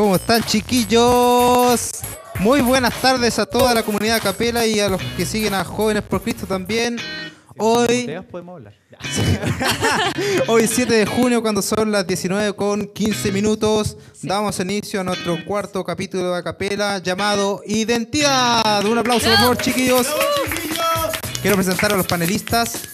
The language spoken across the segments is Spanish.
¿Cómo están chiquillos? Muy buenas tardes a toda la comunidad Capela y a los que siguen a Jóvenes por Cristo también. Hoy, Ustedes podemos hablar. hoy 7 de junio, cuando son las 19 con 15 minutos, damos inicio a nuestro cuarto capítulo de Acapela llamado Identidad. Un aplauso, por favor, chiquillos. Quiero presentar a los panelistas.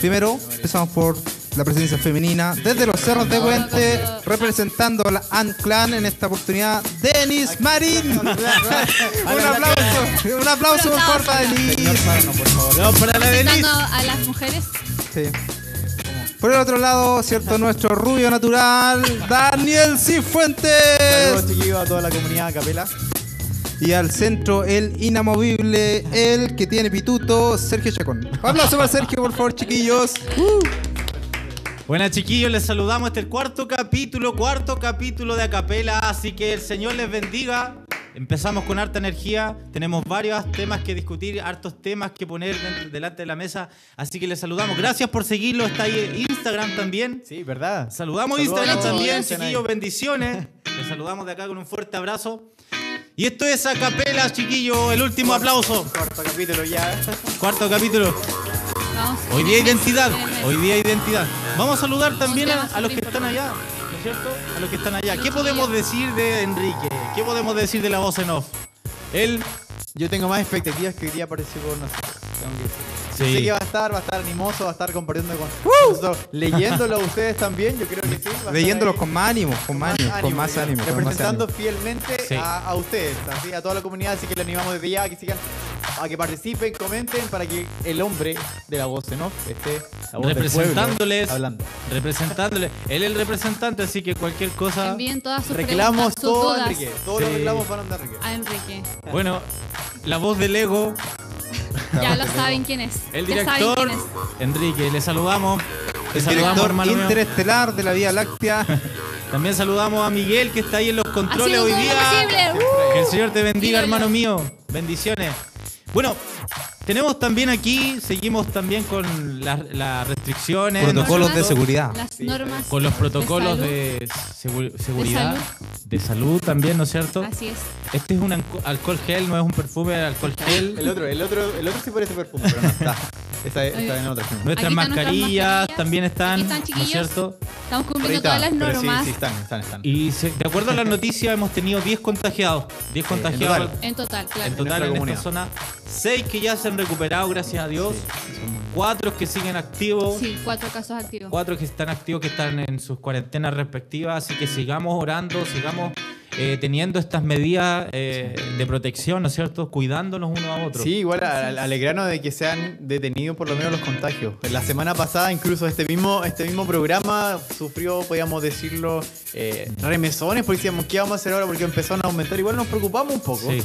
Primero, empezamos por la presencia femenina desde los cerros de Puente, representando a la Anclan en esta oportunidad, Denis Marín. un aplauso, un aplauso por favor para Denis. No, para la Denise. Dando a las mujeres. Sí. Por el otro lado, cierto, nuestro rubio natural, Daniel Cifuentes. Saludos chiquillos a toda la comunidad Capela. Y al centro, el inamovible, el que tiene pituto, Sergio Chacón. Un aplauso para Sergio, por favor, chiquillos. Buenas chiquillos, les saludamos. Este es el cuarto capítulo, cuarto capítulo de Acapela, así que el Señor les bendiga. Empezamos con harta energía, tenemos varios temas que discutir, hartos temas que poner delante de la mesa, así que les saludamos. Gracias por seguirlo, está ahí Instagram también. Sí, ¿verdad? Saludamos Saludos Instagram también, chiquillos, bendiciones. Les saludamos de acá con un fuerte abrazo. Y esto es Acapela, chiquillos, el último aplauso. Cuarto capítulo ya. Cuarto capítulo. Hoy día identidad, hoy día identidad. Vamos a saludar también a, los que están allá, ¿no es cierto? A los que están allá. ¿Qué podemos decir de Enrique? ¿Qué podemos decir de la voz en off? Él, Yo tengo más expectativas que hoy día apareció con nosotros. Sí. Sé que va a estar, va a estar animoso, va a estar compartiendo con nosotros. Leyéndolo a ustedes también, yo creo que sí. va a ahí. con más ánimo, con más ánimo, con más ánimo. con más Representando ánimo. fielmente Sí. a, a ustedes, así, a toda la comunidad, así que le animamos desde ya a que sigan, a que participen, comenten para que el hombre de la voz en off esté la voz pueblo representándoles, hablando. representándoles. Él es el representante, así que cualquier cosa. Envíen todas sus Reclamos todo a dudas Enrique, todos los reclamos van a Enrique. a Enrique. Bueno, la voz del ego, Ya lo saben quién es. el Ya saben director, quién es. Enrique, le saludamos. Le El saludamos, director hermano mío. interestelar de la Vía Láctea. También saludamos a Miguel, que está ahí en los controles hoy todo día. posible. Uh. Que el Señor te bendiga, Dígalo. hermano mío. Bendiciones. Bueno, tenemos también aquí, seguimos también con las, las restricciones, ¿no es Protocolos de seguridad. Las normas. Con los protocolos salud. de, segu- seguridad, salud. de salud también, ¿no es cierto? Así es. Este es un alco- alcohol gel, no es un perfume, es alcohol gel. El otro, el otro, el otro sí parece perfume, pero no está. Esta está en otra. Nuestras mascarillas también están, están, ¿no es cierto? Estamos cumpliendo está, todas las pero sí, normas. Sí, están, están, están. Y se- de acuerdo a las noticias hemos tenido 10 contagiados. 10 en contagiados total. En total, claro. en total en comunidad. esta zona. 6 que ya se han recuperado, gracias a Dios. 4 que siguen activos. Sí, cuatro casos activos. Cuatro que están activos, que están en sus cuarentenas respectivas, así que sigamos orando, sigamos eh, teniendo estas medidas eh, de protección, ¿no es cierto? Cuidándonos unos a otros. Sí, igual alegrarnos de que se han detenido por lo menos los contagios. La semana pasada, incluso este mismo, este mismo programa sufrió, podríamos decirlo, eh, remesones, porque decíamos, ¿qué vamos a hacer ahora? Porque empezaron a aumentar. Igual nos preocupamos un poco. Sí.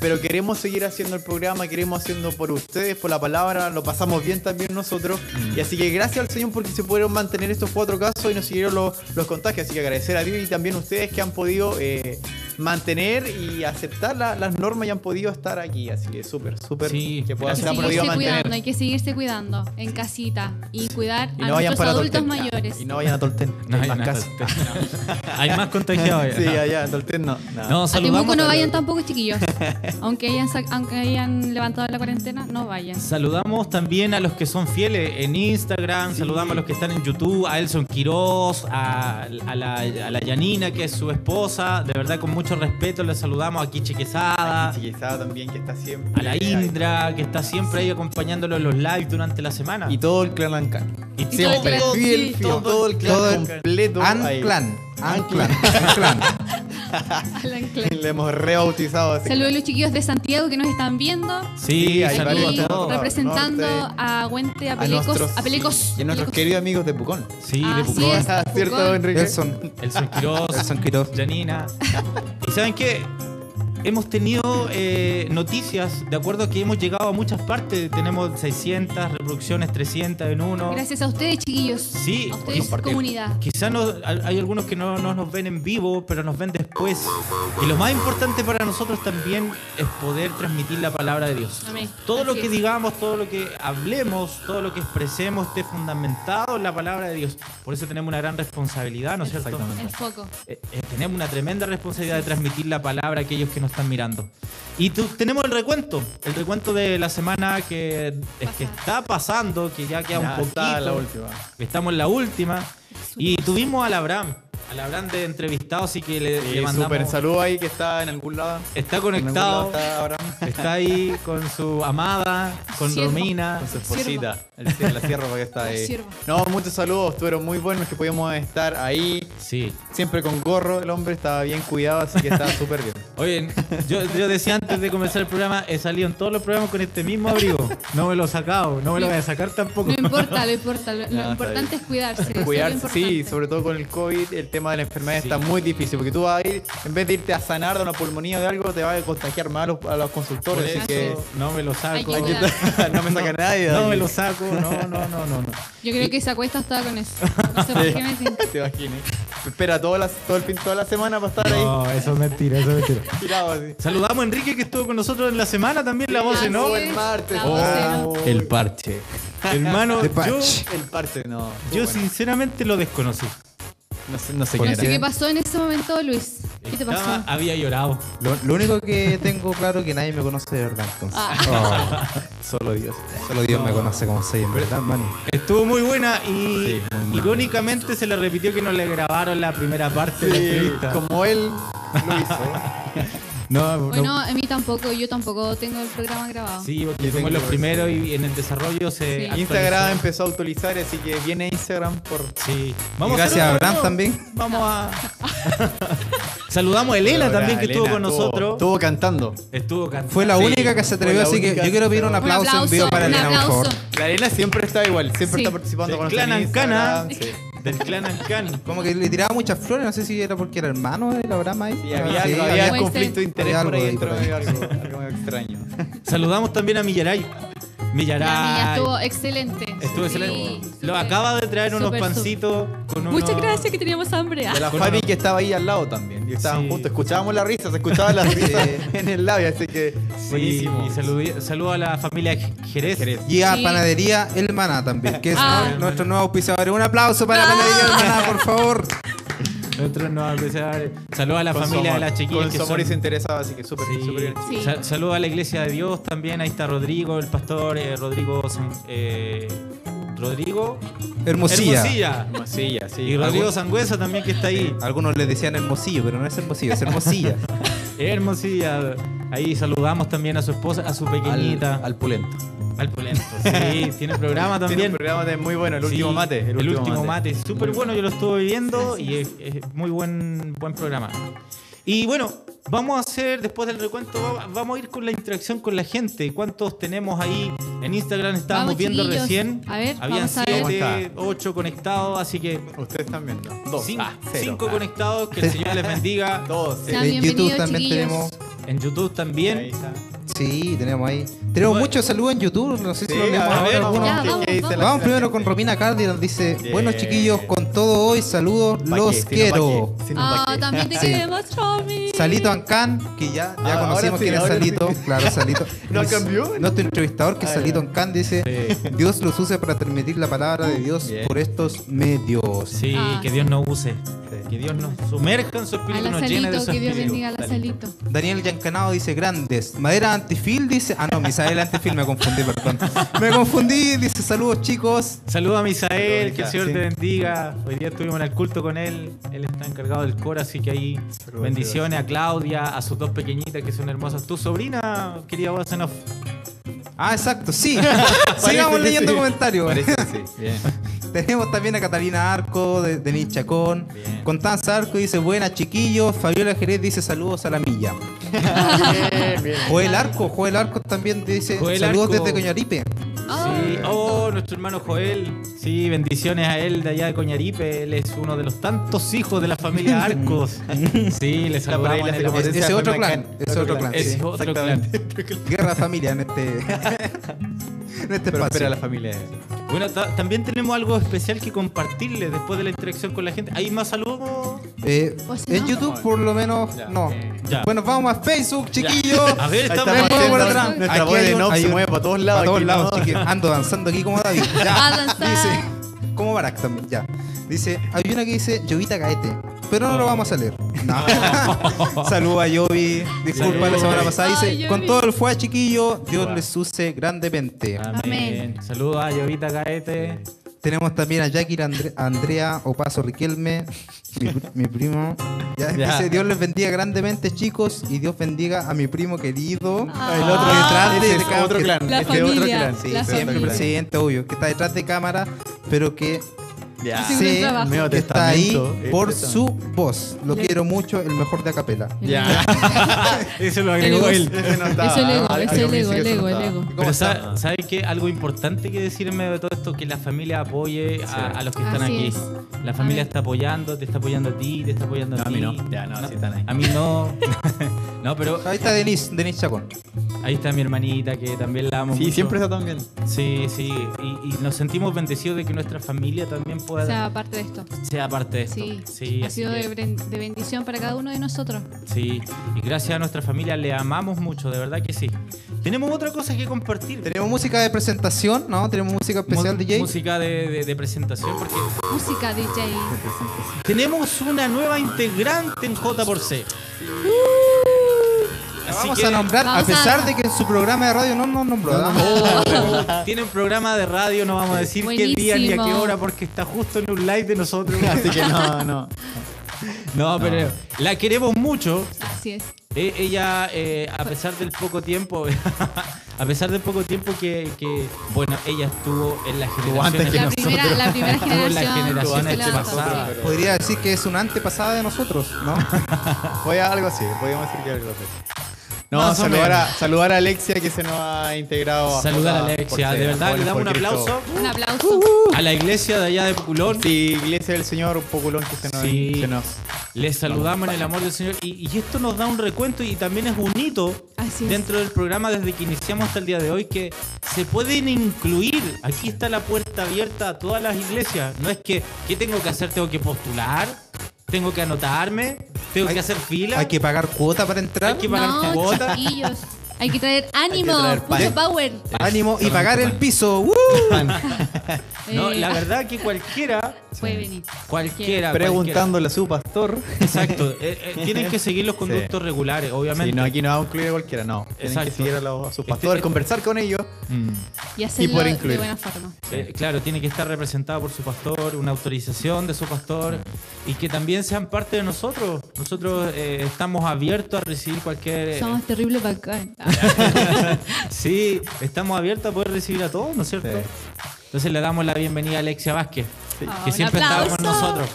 Pero queremos seguir haciendo el programa, queremos haciendo por ustedes, por la palabra, lo pasamos bien también nosotros. Y así que gracias al Señor porque se pudieron mantener estos cuatro casos y nos siguieron los, los contagios. Así que agradecer a Dios y también a ustedes que han podido eh, mantener y aceptar la- las normas y han podido esestar aquí. Así que súper, súper Sí, que puedan Hay gracias que se han por podido seguirse mantener. cuidando, hay que seguirse cuidando en casita y cuidar Y a no nuestros adultos Tolten. mayores. Y no vayan a Tolten. No hay hay más nada. casos. Hay más contagiados. Sí, allá en Tolten no. no. No, a. Temuco no vayan tampoco, chiquillos. aunque, hayan aunque hayan levantado la cuarentena, no vayan. Saludamos también a los que son fieles en Instagram, saludamos a los que están en YouTube, a Elson Quiroz, a, a la, a la Yanina, que es su esposa, de verdad con mucho respeto les saludamos a Kiche Quesada, también que está siempre. a la Indra, que está siempre ahí acompañándolo en los lives durante la semana. Y todo el clan Ancan. Y todo el Siempre, clan, fiel, sí. fiel, todo el clan Todo el- completo. Anclan. Anclan. Anclan. Le hemos rebautizado. a ese Saludos a los chiquillos de Santiago que nos están viendo. Sí, Sí, hay varios representando Norte. a Huente, a A Pelecos. nuestros, A Pelecos. y a nuestros Pelecos. queridos amigos de Pucón. Sí, de Así Pucón. es. ¿Cierto, Pucón. Enrique? Elson. Elson Quiroz, Elson Quiroz. Janina. ¿Y saben qué? Hemos tenido eh, noticias de acuerdo a que hemos llegado a muchas partes. Tenemos 600 reproducciones, 300 en uno. Gracias a ustedes, chiquillos. Sí, A ustedes, comunidad. Quizás no, hay algunos que no, no nos ven en vivo, pero nos ven después. Y lo más importante para nosotros también es poder transmitir la palabra de Dios. Amén. Todo lo que es. digamos, todo lo que hablemos, todo lo que expresemos esté fundamentado en la palabra de Dios. Por eso tenemos una gran responsabilidad, ¿no es cierto? El foco. Eh, eh, tenemos una tremenda responsabilidad de transmitir la palabra a aquellos que nos están mirando. Y tu- tenemos el recuento, el recuento de la semana que, es que está pasando, que ya queda Ya un poquito. está la última. Estamos en la última. Y tuvimos al Abraham, al de entrevistado, así que le, Sí, le mandamos. súper saludo ahí que está en algún lado. Está lado conectado, está ahí con su amada, con Siervo. Romina. Con su esposita, el, la sierva que está ahí. Siervo. No, muchos saludos, estuvieron muy buenos que podíamos estar ahí. Sí. Siempre con gorro, el hombre estaba bien cuidado, así que estaba súper bien. Oye, yo, yo decía antes de comenzar el programa, he salido en todos los programas con este mismo abrigo. No me lo he sacado, no me lo voy a sacar tampoco. No importa, lo importa. Lo, No, importante es cuidarse. es Cuidarse, sí, sobre todo con el COVID, el tema de la enfermedad Sí. está muy difícil, porque tú vas a ir, en vez de irte a sanar de una pulmonía o de algo, te vas a contagiar más a los, a los consultores, así eso que no me lo saco. no me saca nadie. No me lo saco, no, no, no, no. no. Yo creo que se acuesta hasta con eso. No sé por qué me tiene. Te imaginas. Espera toda la, todo el fin, toda la semana para estar ahí No, eso es mentira, eso es mentira. tirado así. Saludamos a Enrique que estuvo con nosotros en la semana también, la voz, ¿no? El martes. La voce, ¿no? El parche. Hermano, De yo, Patch. El parche, no. yo Bueno, sinceramente lo desconocí. No sé, no sé ¿Por quién No sé era. qué pasó en ese momento, Luis. ¿Qué te pasó? Estaba- había llorado. Lo, lo único que tengo claro es que nadie me conoce de verdad. Entonces. Ah. Oh, Solo Dios. solo Dios me conoce como soy, en verdad, man. Estuvo muy buena y irónicamente se le repitió que no le grabaron la primera parte de la entrevista. como él lo hizo. No, no- Bueno, a mí tampoco. Yo tampoco tengo el programa grabado. Sí, porque fuimos los primeros y en el desarrollo se Sí. Instagram empezó a actualizar, así que viene Instagram por. Sí. Y a gracias a Abraham también. Vamos a. Saludamos a Elena también que estuvo con nosotros. Estuvo cantando. Estuvo cantando. Fue la Sí, única que se atrevió, así que yo quiero pedir un aplauso, en vivo para Elena, por favor. La Elena siempre está igual, siempre Sí. está participando con nosotros en Ancana. Instagram, sí. Del clan Ancán. Como que le tiraba muchas flores, no sé si era porque era hermano de Abraham ahí. Y había, Sí, algo, había conflicto de interés Había por ahí algo dentro, ahí, algo, algo extraño. Saludamos también a Millaray. Millaray. Estuvo excelente. Estuvo Sí, excelente. Lo acaba de traer unos pancitos con unos... Muchas gracias que teníamos hambre. De la Fabi que estaba ahí al lado también. Y estaban Sí. juntos, escuchábamos la risa, se escuchaba la risa en el labio, así que Sí, buenísimo. y saludo a la familia Jerez. Jerez. Y a Sí. Panadería El Maná también, que es Ah. nuestro nuevo auspiciador. Un aplauso para Ah. Panadería El Maná, por favor. Nosotros nos apreciamos. Saludo a la Con familia de amor, las chiquillas Con que su amor son- y se interesaba, así que súper Sí. bien. Sí. Sa- Saludo a la iglesia de Dios también. Ahí está Rodrigo, el pastor eh, Rodrigo. Eh, Rodrigo Hermosilla. Hermosilla. Hermosilla, sí. Y Rodrigo Sangüesa también que está ahí. Algunos le decían Hermosillo, pero no es Hermosillo, es Hermosilla. Hermosilla. Ahí saludamos también a su esposa, a su pequeñita. Al, al pulento. Al Pulento. Sí, tiene programa Tiene también. un programa de muy bueno, el Sí, último mate. El, último mate. Súper bueno, yo lo estuve viendo y es, es muy buen, buen programa. Y bueno, vamos a hacer, después del recuento, va- vamos a ir con la interacción con la gente. ¿Cuántos tenemos ahí en Instagram? Estábamos Vamos, viendo chiquillos. recién. A ver, Habían vamos a ver. siete, ocho conectados, así que Ustedes están viendo. Dos. cinco, Ah, cero. cinco Ah. conectados. Que el Señor les bendiga. Dos. en YouTube bienvenidos, también chiquillos. tenemos. En YouTube Ahí también. está. Sí, tenemos ahí. Tenemos Bueno. muchos saludos en YouTube, no sé si lo leemos a ahora ver, vamos, ¿qué dice vamos. la- Vamos la primero con Romina Cardi, nos dice, Bien. bueno chiquillos, con todo hoy, saludos, ¿Pa' los qué? No, ¿pa' quiero. no, ¿pa' Ah, también te queremos, Romy. Salito Ancán, que ya, ya Ah, conocimos sí, quién es Salito, sí. claro, Salito. ¿No Es cambió? Nuestro entrevistador, que es Ah, Salito. Ancán, dice, Sí. Dios los use para transmitir la palabra de Dios por estos medios. Sí, Ah, que Dios nos use. Que Dios nos sumerja en su espíritu, la nos llene de Salito, su que Dios espíritu. bendiga a la Salito. Daniel Yancanao dice grandes. Madera antifil dice. Ah, no, Misael antifil, me confundí, perdón. Me confundí, dice saludos chicos. Saludos a Misael, que el Señor Sí. te bendiga. Hoy día estuvimos en el culto con él. Él está encargado del coro, así que ahí Saludos, bendiciones a Claudia, a sus dos pequeñitas que son hermosas. Tu sobrina, querida voz en off. Ah, exacto, sí. Sigamos leyendo sí. comentarios. Parece sí. Bien. Tenemos también a Catalina Arco, de Denis Chacón. Bien. Constanza Arco dice, buenas chiquillos. Fabiola Jerez dice, saludos a la milla. Bien, bien. Joel Arco, Joel Arco también dice, Joel saludos Arco. desde Coñaripe. Sí, oh, nuestro hermano Joel. Sí, bendiciones a él de allá de Coñaripe. Él es uno de los tantos hijos de la familia Arcos. Sí, le Está por ahí saludamos la potencia Ese de otro clan, ese otro clan. Es sí. otro clan. Guerra familia en este, en este Pero espera espacio. la familia. Bueno, ta- también tenemos algo especial que compartirles después de la interacción con la gente. ¿Hay más saludos? Eh, si en no. YouTube por lo menos Ya. no. Ya. Bueno, vamos a Facebook, chiquillos. A ver, estamos por atrás. nuestra Aquí voz de un- se mueve para todos lados. Para todos aquí, lados, ¿no? chiquillos. Ando danzando aquí como David. Ya. Dice, como Barack también, ya. Dice, hay una que dice Llovita Gaete, pero no lo vamos a leer. No. Saludos a Yovi. Disculpa la semana pasada. Dice, Ay, con todo el fue chiquillo, Dios les use grandemente. Amén. Amén. Saludos a Llovita Gaete. Tenemos también a Jackie Andre- Andrea Opaso Riquelme, mi, mi primo. Ya, Ya. Dice, Dios les bendiga grandemente, chicos, y Dios bendiga a mi primo querido. Ah. el otro detrás Ese de, es cámara, otro clan. La Este es otro clan. Sí, la siempre familia. presidente, obvio, que está detrás de cámara, pero que Ya. Sí. Medio que está ahí eh, por su voz. Lo Le- quiero mucho, el mejor de Acapela. Ya. Eso lo El agregó ego. él. Ese no estaba. Es el ego, es el ego, el ego, el ego. Pero está? sa- ¿sabe qué? Algo importante que decir en medio de todo esto, que la familia apoye a, a los que están Así aquí. es. La familia está apoyando, te está apoyando a ti, te está apoyando a No, a ti. mí no. Ya, no, sí están ahí. A mí no. no, pero Ahí está Denise, Denise Chacón. ahí está mi hermanita que también la amo Sí, mucho. siempre está tan bien. Sí, sí. Y, y nos sentimos bendecidos de que nuestra familia también pueda sea, parte de esto. sea parte de esto. Sí, Sí, ha sido que- de, bendición para cada uno de nosotros. Sí, y gracias a nuestra familia le amamos mucho, de verdad que sí. Tenemos otra cosa que compartir. Tenemos música de presentación, ¿no? Tenemos música especial, DJ. Música de, de- de presentación, porque Música DJ. tenemos una nueva integrante en J por C. La vamos que a nombrar, a Vamos a- pesar de que en su programa de radio no nos nombró. ¿ah? tiene un programa de radio, no vamos a decir qué día ni a qué hora, porque está justo en un live de nosotros. Así que no, no. No, pero la queremos mucho. Así es. E- ella, eh, a pesar del poco tiempo, a pesar del poco tiempo que, que, bueno, ella estuvo en la generación antes que La nosotros. primera, la primera Estuvo en la generación. Podría decir que es una antepasada de nosotros, ¿no? Voy a algo así, podríamos decir que algo así. No, saludar a, menos. saludar a Alexia que se nos ha integrado. Saludar a Alexia, por de verdad, le damos un aplauso Un aplauso. a la iglesia de allá de Puculón. Sí, Iglesia del Señor, un poculón que se nos. Sí. se nos- Les saludamos en el amor del Señor y, y esto nos da un recuento y también es un hito Así es. dentro del programa desde que iniciamos hasta el día de hoy que se pueden incluir. Aquí está la puerta abierta a todas las iglesias. No es que, ¿qué tengo que hacer? ¿Tengo que postular? ¿Tengo que anotarme? ¿Tengo Hay- que hacer fila? Hay que pagar cuota para entrar. Hay que pagar No, cuota. chiquillos. Hay que traer ánimo, traer pan. mucho power. Ánimo y pagar el piso. No, Eh, la verdad que cualquiera, Puede venir. cualquiera, Preguntándole a su pastor. exacto, eh, eh, tienen que seguir los conductos regulares, obviamente. Sí, no, aquí no vamos a incluir a cualquiera, no. Tienen Exacto. que seguir a, los- a sus Este- conversar con ellos. Mm. Y hacerlo poder de buena forma. Eh, claro, tiene que estar representado por su pastor, una autorización de su pastor y que también sean parte de nosotros. Nosotros eh, estamos abiertos a recibir cualquier... eh, Somos terribles bacán. sí, estamos abiertos a poder recibir a todos, ¿no es cierto? Sí. Entonces le damos la bienvenida a Alexia Vázquez, que siempre está con aplauso. nosotros.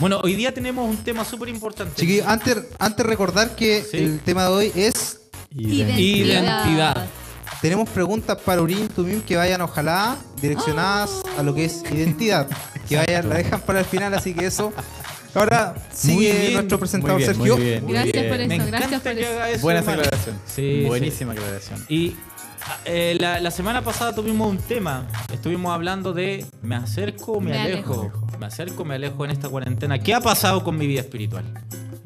Bueno, hoy día tenemos un tema súper importante. Chiquillos, antes, antes recordar que Sí. el tema de hoy es Identidad. Tenemos preguntas para Urim Tumim que vayan ojalá direccionadas a lo que es identidad. Que vayan, la dejan para el final, así que eso. Ahora sigue bien, nuestro presentador muy bien, Sergio. muy bien. Gracias por Me eso, encanta gracias por que eso. haga eso. Buena aclaración. Sí, Buenísima aclaración. Y eh, la, la semana pasada tuvimos un tema. Estuvimos hablando de me acerco o me, Me alejo. alejo. Me acerco o me alejo en esta cuarentena. ¿Qué ha pasado con mi vida espiritual?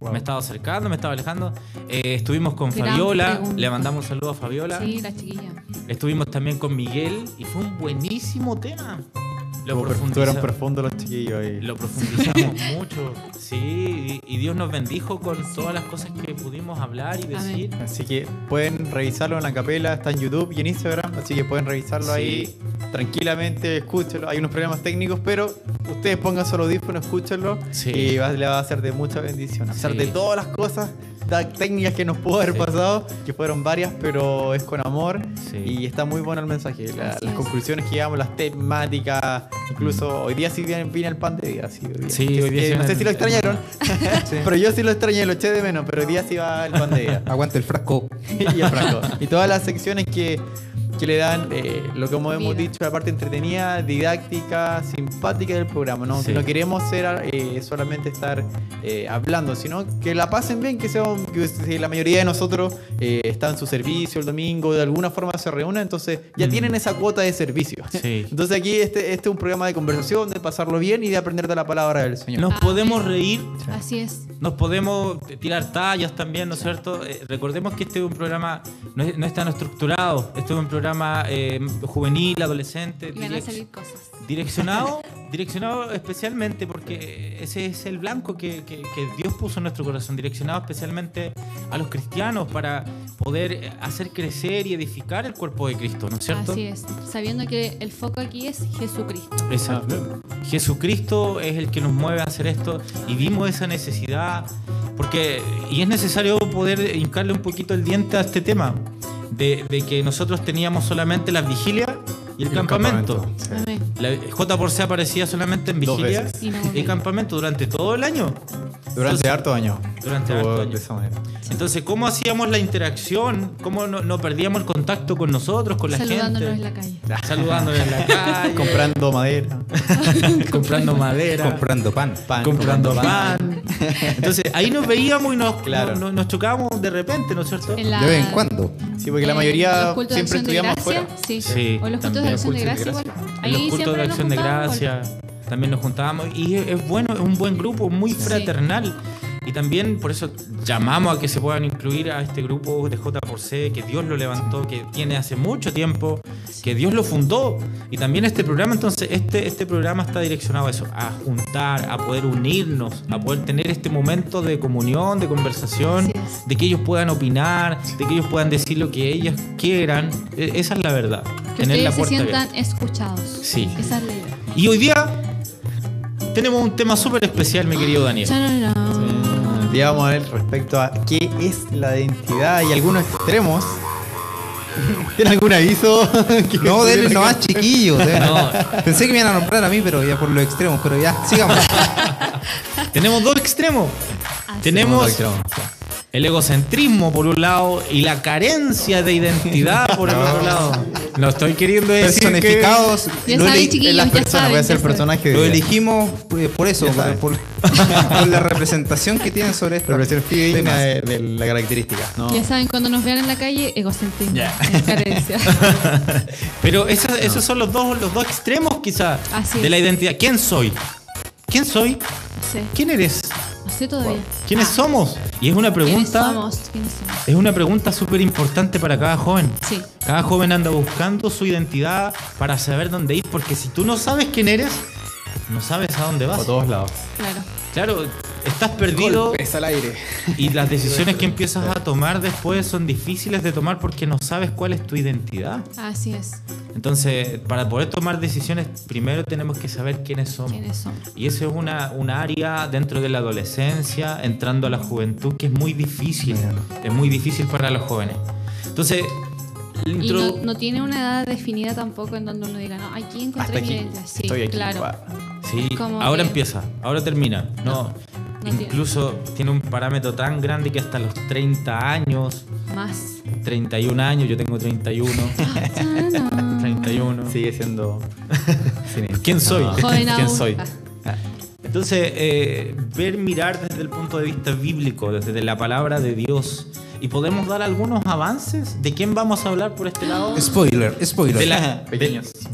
Wow. Me he estado acercando, me he estado alejando. Eh, estuvimos con Gran Fabiola. pregunta. Le mandamos un saludo a Fabiola. Sí, la chiquilla. Estuvimos también con Miguel y fue un buenísimo tema. Lo, Estuvo- profundiza- Estuvieron profundos los chiquillos ahí. lo profundizamos mucho. Sí, y, y Dios nos bendijo con todas las cosas que pudimos hablar y decir. Así que pueden revisarlo en la capela, está en YouTube y en Instagram, así que pueden revisarlo Sí. ahí tranquilamente, escúchenlo. Hay unos problemas técnicos, pero ustedes pongan solo audífonos, escúchenlo Sí. y va, le va a ser de mucha bendición. A pesar Sí. de todas las cosas técnicas que nos pudo haber Sí. pasado, que fueron varias, pero es con amor Sí. y está muy bueno el mensaje. La- las es. conclusiones que llevamos, las temáticas, incluso hoy día sí viene, el pan de día. Sí, hoy día. Sí, Que- hoy día que sí no sé si lo extrañaron, pero yo sí lo extrañé, lo eché de menos, pero hoy día sí va el pan de día. Aguante el frasco. y el frasco. Y todas las secciones que que le dan eh, lo que hemos Vida. dicho, la parte entretenida, didáctica, simpática del programa. No, Sí. no queremos ser eh, solamente estar eh, hablando, sino que la pasen bien, que, sea, un- que si la mayoría de nosotros eh, está en su servicio el domingo, de alguna forma se reúnen, entonces ya Mm. tienen esa cuota de servicio. Sí. Entonces aquí este, este es un programa de conversación, de pasarlo bien y de aprender de la palabra del Señor. Nos Amén. podemos reír, Así es. nos podemos tirar tallas también, ¿no es cierto? Eh, recordemos que este es un programa, no, es- no es tan estructurado, este es un programa eh, juvenil, adolescente, Y van a salir cosas. direccionado, direccionado especialmente porque ese es el blanco que, que- que Dios puso en nuestro corazón, direccionado especialmente a los cristianos para poder eh, hacer crecer y edificar el cuerpo de Cristo, ¿no es cierto? Así es. Sabiendo que el foco aquí es Jesucristo. Exacto. Jesucristo es el que nos mueve a hacer esto y vimos esa necesidad porque y es necesario poder hincarle un poquito el diente a este tema de, de que nosotros teníamos solamente las vigilias y el, Y campamento. campamento, sí. La J por C aparecía solamente en vigilia. Y no campamento durante todo el año. Durante harto años. Durante harto de años. esa manera. Entonces, ¿cómo hacíamos la interacción? ¿Cómo no, no perdíamos el contacto con nosotros, con la Saludándonos gente? en la calle. Saludándonos en la calle, Comprando madera, comprando madera. Comprando pan. pan, comprando pan. Entonces ahí nos veíamos y nos, Claro. nos, nos chocábamos de repente, ¿no es cierto? En la- De vez en cuando. Sí, porque la mayoría los cultos de siempre acción de estudiamos gracia, afuera. Sí. Sí, O los cultos de acción de gracia igual. Ahí los cultos de acción de gracia también nos juntábamos y es, es bueno, es un buen grupo, muy fraternal. Y también por eso llamamos a que se puedan incluir a este grupo de J por C, que Dios lo levantó, que tiene hace mucho tiempo, que Dios lo fundó. Y también este programa, entonces, este, este programa está direccionado a eso, a juntar, a poder unirnos, a poder tener este momento de comunión, de conversación, de que ellos puedan opinar, de que ellos puedan decir lo que ellos quieran. E- Esa es la verdad. Que tener la se abierta. sientan escuchados. Sí. Esa es la idea. Y hoy día tenemos un tema súper especial, mi querido Daniel. Vamos a ver respecto a qué es la identidad y algunos extremos. ¿Tiene algún aviso? Que- No, denle nomás chiquillos. denle. No. Pensé que me iban a nombrar a mí, pero ya por los extremos, pero ya, sigamos. Tenemos dos extremos. Así Tenemos extremos. El egocentrismo por un lado y la carencia de identidad por el otro lado. No estoy queriendo decir que... Personificados. Ya saben, chiquillos, las ya saben, voy a ser personaje lo elegimos eh, por eso, por, saben. por- por la representación que tienen sobre esta representación de, de la característica. ¿no? Ya saben, cuando nos vean en la calle, egocentrismo, Ya. carencia. Pero esos, esos son los dos, los dos extremos quizás de la identidad. ¿Quién soy? ¿Quién soy? No sé, ¿Quién eres? no sé todavía. ¿Quiénes Ah, somos? Y es una ¿Quiénes pregunta... somos? ¿Quiénes somos? Es una pregunta súper importante para cada joven. Sí. Cada joven anda buscando su identidad para saber dónde ir, porque si tú no sabes quién eres, no sabes a dónde vas. Por todos lados. Claro. Claro, estás perdido Golpes al aire. y las decisiones que empiezas a tomar después son difíciles de tomar porque no sabes cuál es tu identidad. Así es. Entonces, para poder tomar decisiones, primero tenemos que saber quiénes somos. ¿Quiénes somos? Y eso es una, un área dentro de la adolescencia, entrando a la juventud, que es muy difícil. Es muy difícil para los jóvenes. Entonces, Y no, no tiene una edad definida tampoco en donde uno diga, no, aquí encontré Hasta mi aquí. identidad. Sí, Estoy aquí. claro. Sí, ahora que- empieza, ahora termina. No, no incluso tiene. un parámetro tan grande que hasta los 30 años, Más. 31 años, yo tengo 31, Chararán. 31. Sigue siendo. ¿Quién soy? Joven ¿Quién soy? Entonces, eh, ver, mirar desde el punto de vista bíblico, desde la palabra de Dios, y podemos dar algunos avances de quién vamos a hablar por este lado. Spoiler, spoiler. De la,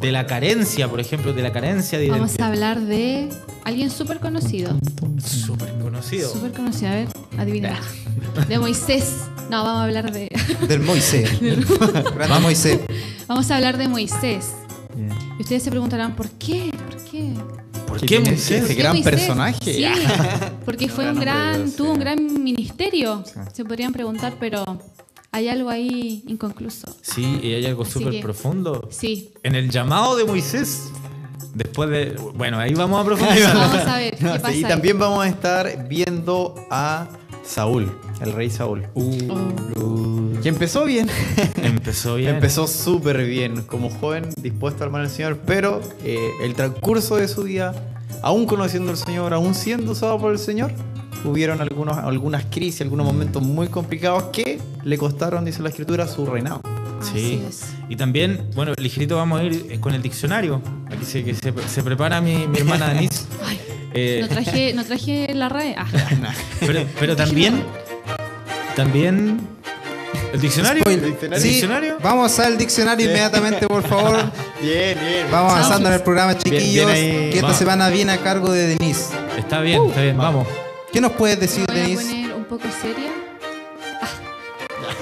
de, la carencia, por ejemplo, de la carencia de Vamos a hablar de alguien súper conocido. Súper conocido. Súper conocido. A ver, adivina. De Moisés. No, vamos a hablar de. Del Moisés. Grande Moisés. Vamos a hablar de Moisés. Bien. Y ustedes se preguntarán, ¿por qué? ¿Por qué? ¿Por ¿Qué qué Moisés? ese ¿Por qué gran Moisés? personaje? Sí, porque fue un Gran tuvo un gran ministerio. Se podrían preguntar, pero hay algo ahí inconcluso. Sí, y hay algo súper profundo. Sí. En el llamado de Moisés, después de... Bueno, ahí vamos a profundizar. Vamos a ver qué No, sí, pasa. y ahí. también vamos a estar viendo a Saúl, el rey Saúl. Oh. Que empezó bien. Empezó bien. Empezó súper bien, como joven, dispuesto a amar al Señor, pero eh, el transcurso de su día, aún conociendo al Señor, aún siendo usado por el Señor, hubieron algunos, algunas crisis, algunos momentos muy complicados que le costaron, dice la Escritura, su reinado. Sí. Y también, bueno, ligerito vamos a ir eh, con el diccionario. Aquí se, que se, se prepara mi, mi hermana Denise. Ay, Eh, no traje, no traje la red. Ah, pero, pero también, también, ¿el diccionario? Spoiler. ¿Diccionario? Sí, ¿Diccionario? Vamos al diccionario inmediatamente, por favor. Bien, bien. Vamos avanzando en el programa, chiquillos. bien que esta semana viene a cargo de Denise. Está bien, está bien, vamos. ¿Qué nos puedes decir, me voy a Denise? poner un poco seria.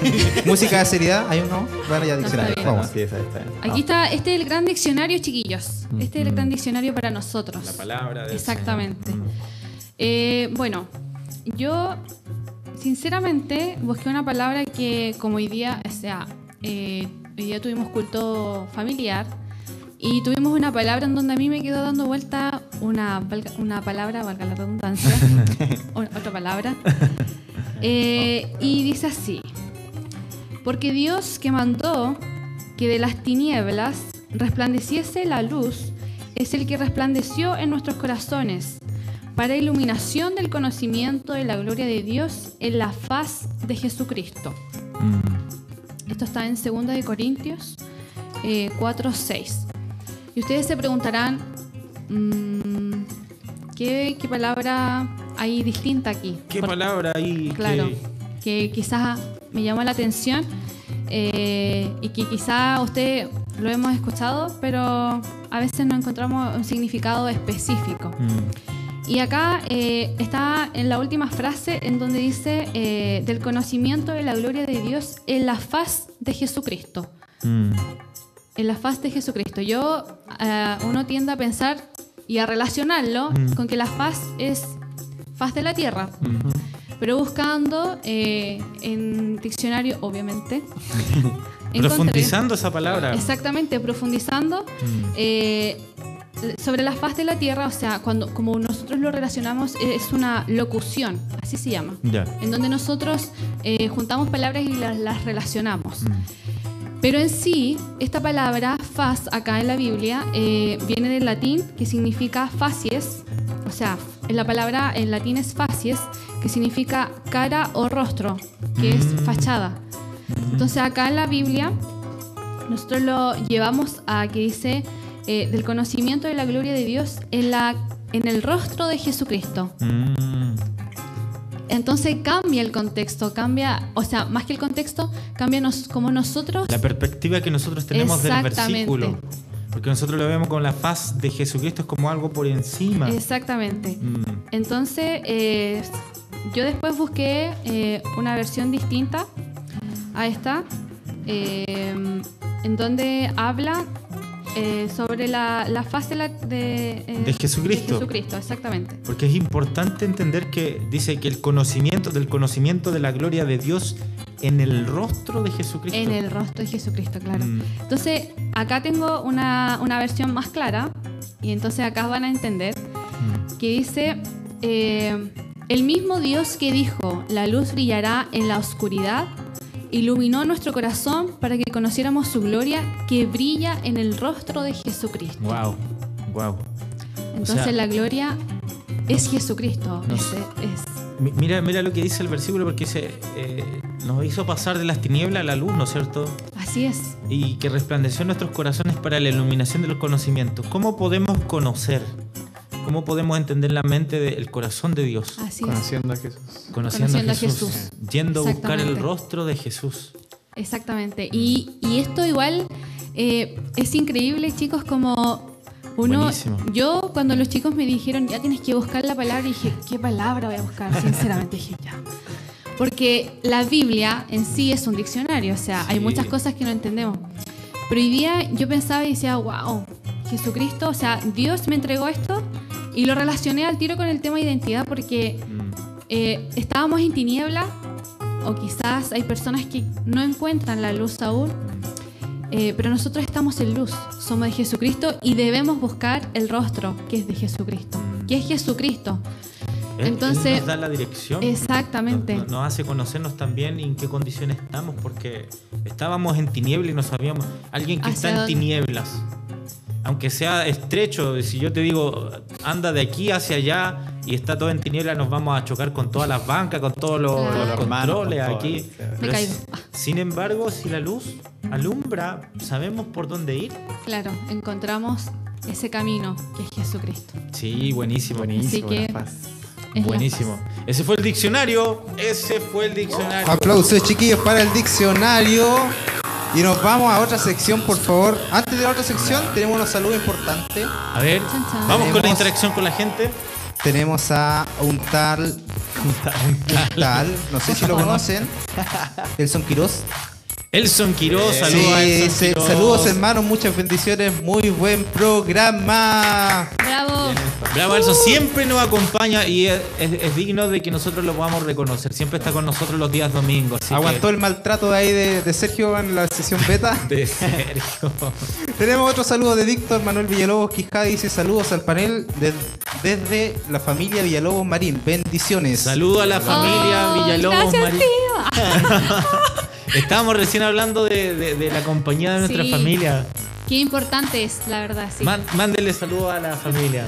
¿Música de seriedad? ¿Hay uno? Bueno, ya diccionario. Vamos. Sí, está. Aquí está, este es el gran diccionario, chiquillos. Este es el gran diccionario para nosotros. La palabra del Exactamente. Señor. Eh, bueno, yo sinceramente busqué una palabra que como hoy día, o sea, eh, hoy día tuvimos culto familiar y tuvimos una palabra en donde a mí me quedó dando vuelta una, una palabra, valga la redundancia, otra palabra, Eh, y dice así, porque Dios que mandó que de las tinieblas resplandeciese la luz, es el que resplandeció en nuestros corazones para iluminación del conocimiento de la gloria de Dios en la faz de Jesucristo. Mm. Esto está en 2 de Corintios eh, 4, 6. Y ustedes se preguntarán, mm, ¿qué, qué palabra hay distinta aquí? ¿Qué palabra ahí? Claro, que- que quizás me llamó la atención eh, y que quizá usted lo hemos escuchado, pero a veces no encontramos un significado específico. Mm. Y acá eh, está en la última frase en donde dice eh, del conocimiento de la gloria de Dios en la faz de Jesucristo. Mm. En la faz de Jesucristo. Yo, eh, uno tiende a pensar y a relacionarlo Mm. con que la faz es faz de la tierra. Ujú. Pero buscando eh, en diccionario, obviamente. Profundizando esa palabra. Exactamente, profundizando Mm. eh, sobre la faz de la tierra, o sea, cuando como nosotros lo relacionamos, es una locución, así se llama. Ya. En donde nosotros eh, juntamos palabras y las, las relacionamos. Mm. Pero en sí, esta palabra faz acá en la Biblia eh, viene del latín que significa facies, o sea, en la palabra en latín es facies, que significa cara o rostro, que es Mm. fachada. Entonces acá en la Biblia nosotros lo llevamos a que dice eh, del conocimiento de la gloria de Dios en, la, en el rostro de Jesucristo. Mm. Entonces cambia el contexto, cambia, o sea, más que el contexto, cambia nos, como nosotros La perspectiva que nosotros tenemos del versículo. Porque nosotros lo vemos con la faz de Jesucristo es como algo por encima. Exactamente. Mm. Entonces, eh, yo después busqué eh, una versión distinta a esta, eh, en donde habla eh, sobre la, la faz de, eh, De Jesucristo. de Jesucristo, exactamente. Porque es importante entender que dice que el conocimiento del conocimiento de la gloria de Dios en el rostro de Jesucristo. En el rostro de Jesucristo, claro. Mm. Entonces, acá tengo una, una versión más clara, y entonces acá van a entender Mm. que dice, eh, el mismo Dios que dijo, la luz brillará en la oscuridad, iluminó nuestro corazón para que conociéramos su gloria que brilla en el rostro de Jesucristo. Wow, wow. Entonces sea, la gloria es Jesucristo. no es- sé. es- Mi- Mira, mira lo que dice el versículo porque dice, eh, nos hizo pasar de las tinieblas a la luz, ¿no es cierto? así es. Y que resplandeció en nuestros corazones para la iluminación de los conocimientos. ¿Cómo podemos conocer? ¿Cómo podemos entender la mente del corazón de Dios? Así es. Conociendo a Jesús. Conociendo, Conociendo a a Jesús, Jesús. yendo a buscar el rostro de Jesús. Exactamente. Y, y esto igual eh, es increíble, chicos, como uno... Buenísimo. Yo cuando los chicos me dijeron, ya tienes que buscar la palabra, dije, ¿qué palabra voy a buscar? Sinceramente dije, ya. Porque la Biblia en sí es un diccionario, o sea, hay Sí. muchas cosas que no entendemos. Pero hoy día yo pensaba y decía, wow, Jesucristo, o sea, Dios me entregó esto y lo relacioné al tiro con el tema de identidad porque Mm. eh, estábamos en tiniebla o quizás hay personas que no encuentran la luz aún, eh, pero nosotros estamos en luz, somos de Jesucristo y debemos buscar el rostro que es de Jesucristo, que es Jesucristo. Él- él Entonces, nos da la dirección. Exactamente. Nos, nos hace conocernos también en qué condiciones estamos, porque estábamos en tinieblas y no sabíamos. Alguien que ¿Hacia está en dónde? tinieblas, aunque sea estrecho, si yo te digo, anda de aquí hacia allá, y está todo en tiniebla, nos vamos a chocar con todas las bancas, con todos los, Claro. los Los hermanos, controles con aquí. todo, Me caigo. Sin embargo, si la luz alumbra, sabemos por dónde ir. Claro, encontramos ese camino que es Jesucristo. Sí, buenísimo. Buenísimo, Así que-. Es Buenísimo. Ese fue el diccionario. Ese fue el diccionario. Aplausos chiquillos para el diccionario. Y nos vamos a otra sección, por favor. Antes de la otra sección, tenemos unos saludos importantes. A ver, Chan, chan. vamos con la interacción con la gente. Tenemos a un tal. Un tal, no sé si lo conocen. Elson Quiroz. Elson Quiroz, saludos Sí, a Elson dice, Quiroz. saludos hermanos, muchas bendiciones, muy buen programa. ¡Bravo! Bravo, Elson siempre nos acompaña y es, es- es digno de que nosotros lo podamos reconocer. Siempre está con nosotros los días domingos. así Aguantó el maltrato de ahí de, de Sergio en la sesión beta. De Sergio. Tenemos otro saludo de Víctor Manuel Villalobos Quijada. Dice saludos al panel de- desde la familia Villalobos Marín. Bendiciones. Saludos a la familia Oh, Villalobos gracias, Marín. tío. Estábamos recién hablando de, de- de la compañía de nuestra Sí. familia. Qué importante es, la verdad, sí. Man- mándele saludos a la familia.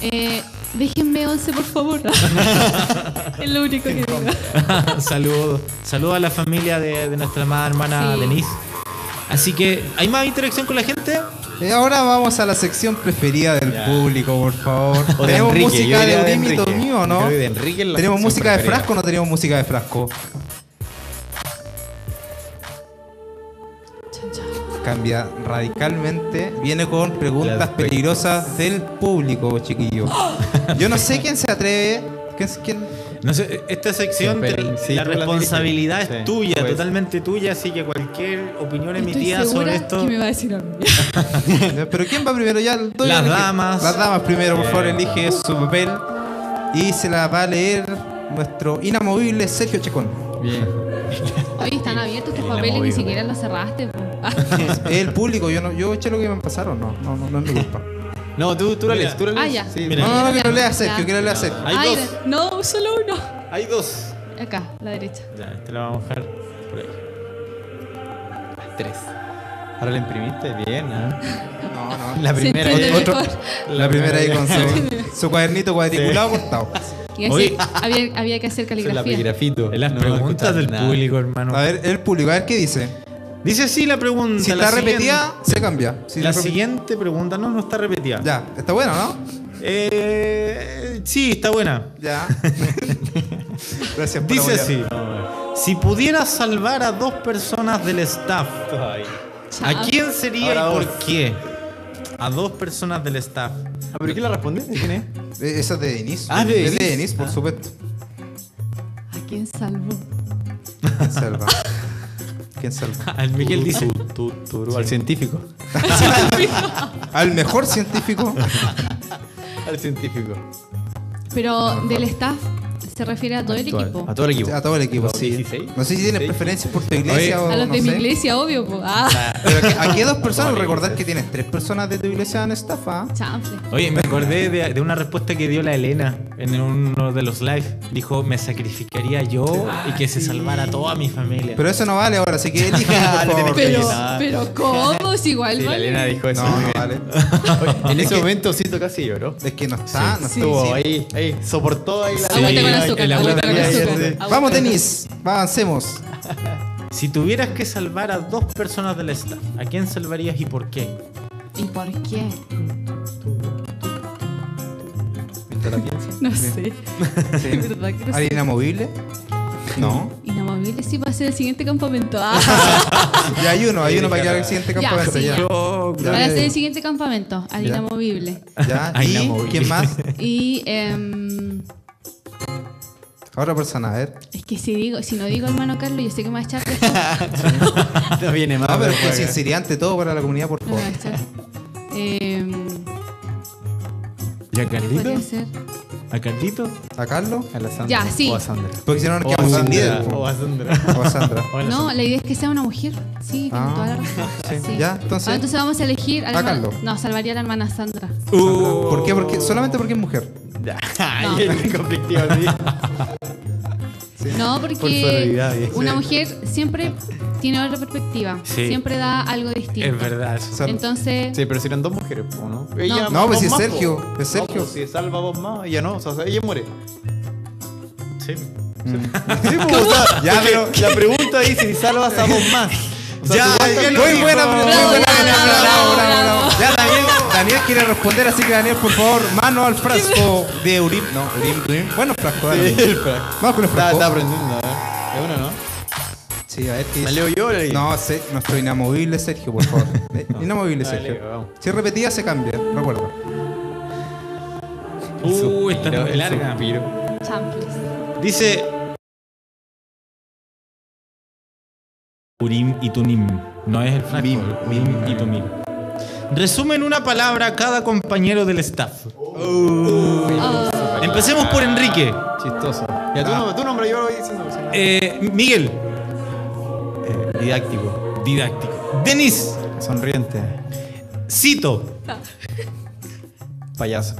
Eh, déjenme 11, por favor. es lo único que digo. saludos. Saludos a la familia de, de nuestra amada hermana Sí. Denise. Así que, ¿hay más interacción con la gente? Y ahora vamos a la sección preferida del Ya. público, por favor. O de ¿Tenemos Enrique, música de Eurímito mío no? De Enrique ¿Tenemos música de frasco o no tenemos música de frasco? Cambia radicalmente. Viene con preguntas peligrosas del público, chiquillo. Yo no sé quién se atreve. ¿Quién, quién- No sé, esta sección, Siempre, te- sí, la responsabilidad es Sí, tuya, pues. totalmente tuya, así que cualquier opinión Estoy emitida sobre esto. que me va a decir a mí. Pero ¿quién va primero? Ya doy Las damas. Las damas primero, por favor, elige su papel. Y se la va a leer nuestro inamovible Sergio Checón. Bien. Oye, están abiertos tus papeles, ni siquiera los cerraste. Ah, El público, yo no, yo eché lo que me pasaron, no, no, no, no es mi culpa. No, tú, tú la lees, tú la Ah, lees. ya. Sí, Mira. No, no, no, que lo lea. Sergio, que lo lea Sergio. Hay Ay, dos. No, solo uno. Hay dos. Acá, la derecha. Ya, te lo vamos a dejar por ahí. Tres. Ahora la imprimiste bien, ¿ah? No, no. La primera ahí. Otro-. La primera ahí con su, su cuadernito cuadriculado cortado. Y así Oye. había, había que hacer es la caligrafía. En las No preguntas del nada. público, hermano. A ver, el público, a ver qué dice. Dice así la pregunta. Si la está siguiente- repetida, se cambia. Si la siguiente pregunta, no, no está repetida. Ya, está bueno, ¿no? Eh, sí, está buena. Ya. Gracias por Dice así. Si pudieras salvar a dos personas del staff. ¿a quién sería Ahora y por dos. qué? A dos personas del staff. Ah, ¿pero quién la responde? ¿Quién es? Eh, Esa es de Denis. Ah, de Es Denis. Denis, por Ah. supuesto. ¿A quién salvó? ¿Quién salva? ¿Quién salva? Al Miguel dice. Tú, tú, tú, Al científico. Al mejor científico. Al científico. Pero del staff se refiere a todo el equipo. A todo el equipo. A todo el equipo, sí. 16. No sé si tienes 16. preferencias por tu iglesia o A los no de mi sé. iglesia, obvio. po. Ah, Pero aquí, aquí hay dos personas. Recordar gracias. que tienes tres personas de tu iglesia en staff, ¿ah? chanfle. Oye, me acordé de, de una respuesta que dio la Elena en uno de los live. Dijo, me sacrificaría yo y que se salvara toda mi familia. Pero eso no vale ahora, así que por favor. que Pero, nada. pero ¿cómo? Si igual Sí, la vale. Elena dijo eso. No, muy no bien. vale. En Es ese momento Cito casi lloró. Es que no está, no Sí. Estuvo sí. ahí, ahí, soportó ahí la Agüita con la- azúcar, agüita con azúcar. Vamos, Denis. Avancemos. Si tuvieras que salvar a dos personas del staff, ¿a quién salvarías y por qué? ¿Y por qué? La. No sé. Sí. ¿Verdad que no sé? ¿Al inamovible? No. Inamovible sí va a ser el siguiente campamento. Ah, Ya hay uno, hay uno para que haga el siguiente Ya, campamento. sí, Ya, ya. Ya. va a ser el siguiente campamento, al Ya. inamovible. Ya. ¿Y inamovible. quién más? Y em, Otra persona, a ver. es que si digo, si no digo hermano Carlos, yo sé que me va a echar. No viene más. No, pero que sinceridad ante todo para la comunidad, por favor. a echar. Em, ¿Y a ¿qué Carlito? ¿A Carlito? ¿A Carlos? A la Sandra. Ya, sí. O a Sandra. Porque si no nos O a quedamos sin líder. O a Sandra. O a Sandra. No, la idea es que sea una mujer. Sí, tiene Ah, toda la razón. sí. Ya, entonces- Ah, entonces vamos a elegir a la A hermana- Carlos. No, salvaría a la hermana Sandra. Uh. ¿Por qué? Porque, solamente porque es mujer. Ya. No. Conflictivo, sí. No, Por porque una mujer siempre tiene otra perspectiva. Sí. Siempre da algo distinto. Es verdad eso. O Entonces, Sí, pero si eran dos mujeres, ¿no? No, pues si es Sergio, po. es Sergio. No, pues si salva dos más, ella no, o sea, ella muere. Sí. Sí, po, o sea, Ya, pero- La pregunta dice si salvas a dos más. O sea, Ya, Muy buena pregunta. Ya Daniel, Daniel quiere responder, así que Daniel, por favor, mano al frasco de Urim. No, Urim, Urim. Bueno, frasco, dale. Sí, el frasco. Vamos con el Está, frasco. está aprendiendo, a ver. Es uno, ¿no? Sí, a ver qué ¿La dice. leo yo leí? No, sé, nuestro inamovible Sergio, por favor. Eh, Inamovible Dale, Sergio. vamos. Si es repetida, se cambia, recuerda. Uh, esta es muy larga. suspiro. Dice Urim y Tunim. No es el frasco. Mim, Urim mim, y mim. Tumim. Resumen una palabra cada compañero del staff. Oh, Empecemos por Enrique. Chistoso. Ya, tú, no, tú nombra, yo lo voy diciendo. Eh, Miguel. Eh, didáctico. Didáctico. Denis. Sonriente. Cito. Payaso.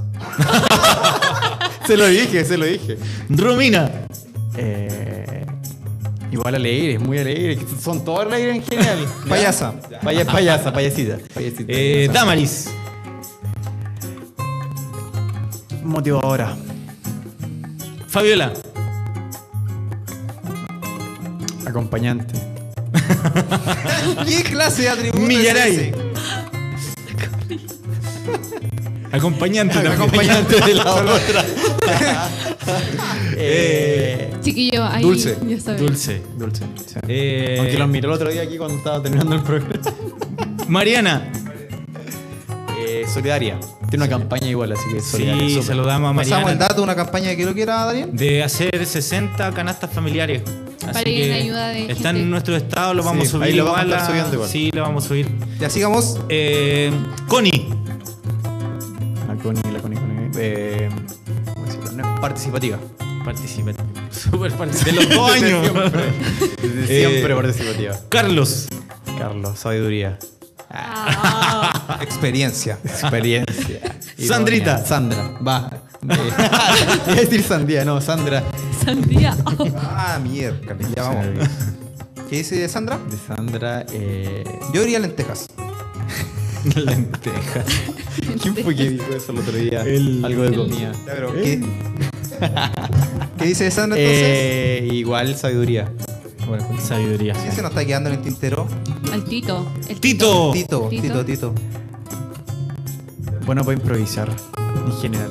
se lo dije, se lo dije. Romina. Eh, igual alegre, muy alegre. que Son todos alegres en general. Payasa. Paya- payasa, payasita. payasita. Eh, Damaris. Motivadora. Fabiola. Acompañante. ¿Qué clase de atributo es Millaray. ese? Acompañante. Acompañante de la otra. eh, chiquillo, ahí Dulce. ya sabes. Dulce. dulce. sí. Eh, Aunque los miré el otro día aquí cuando estaba terminando el programa. Mariana. Eh, solidaria. Tiene una campaña igual, así que solidaria. Sí, saludamos a Pasamos el Mariana. dato de una campaña que lo quiera, Daniel. De hacer 60 canastas familiares. Así Para ir en que ayuda de está gente. en nuestro estado, lo vamos Sí, a subir ahí lo vamos a estar subiendo igual. Sí, lo vamos a subir. Ya sigamos. Eh, Connie. Participativa. Participa. Súper participativa. De los dos años. Desde Eh, siempre participativa. Carlos. Carlos, sabiduría. Ah, Experiencia. Experiencia. Sandrita. Sandra. Va. Eh, a decir Sandía, no, Sandra. sandía. Oh, Ah, mierda. Ya vamos. ¿Qué dice Sandra? De Sandra. Eh, Yo diría lentejas. Lentejas. ¿Quién fue que dijo eso el otro día? El- Algo de el- comida. Ya, pero ¿qué? ¿Qué dice Sandra entonces? Eh, igual sabiduría. Bueno, Sabiduría. ¿Quién se nos está quedando en el tintero? Al Tito. El Tito. Tito, Tito. Tito, Tito. bueno para improvisar, en general.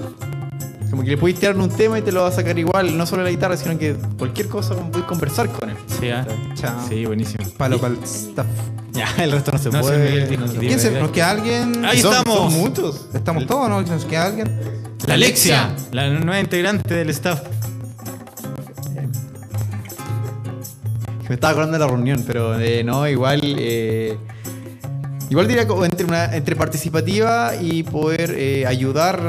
Como que le puedes tirar un tema y te lo va a sacar igual, no solo la guitarra, sino que cualquier cosa, puedes conversar con él. Sí, ah. Chao. sí, buenísimo. Palo para el staff. Ya, el resto no se No, puede. No se ¿Quién se. ¿Nos queda alguien? Ahí Son- estamos. Son muchos. ¿Estamos todos no? ¿Nos queda alguien? La Alexia, la nueva integrante del staff. Me estaba acordando de la reunión, pero eh, no, igual. eh, igual diría como entre, una, entre participativa y poder eh, ayudar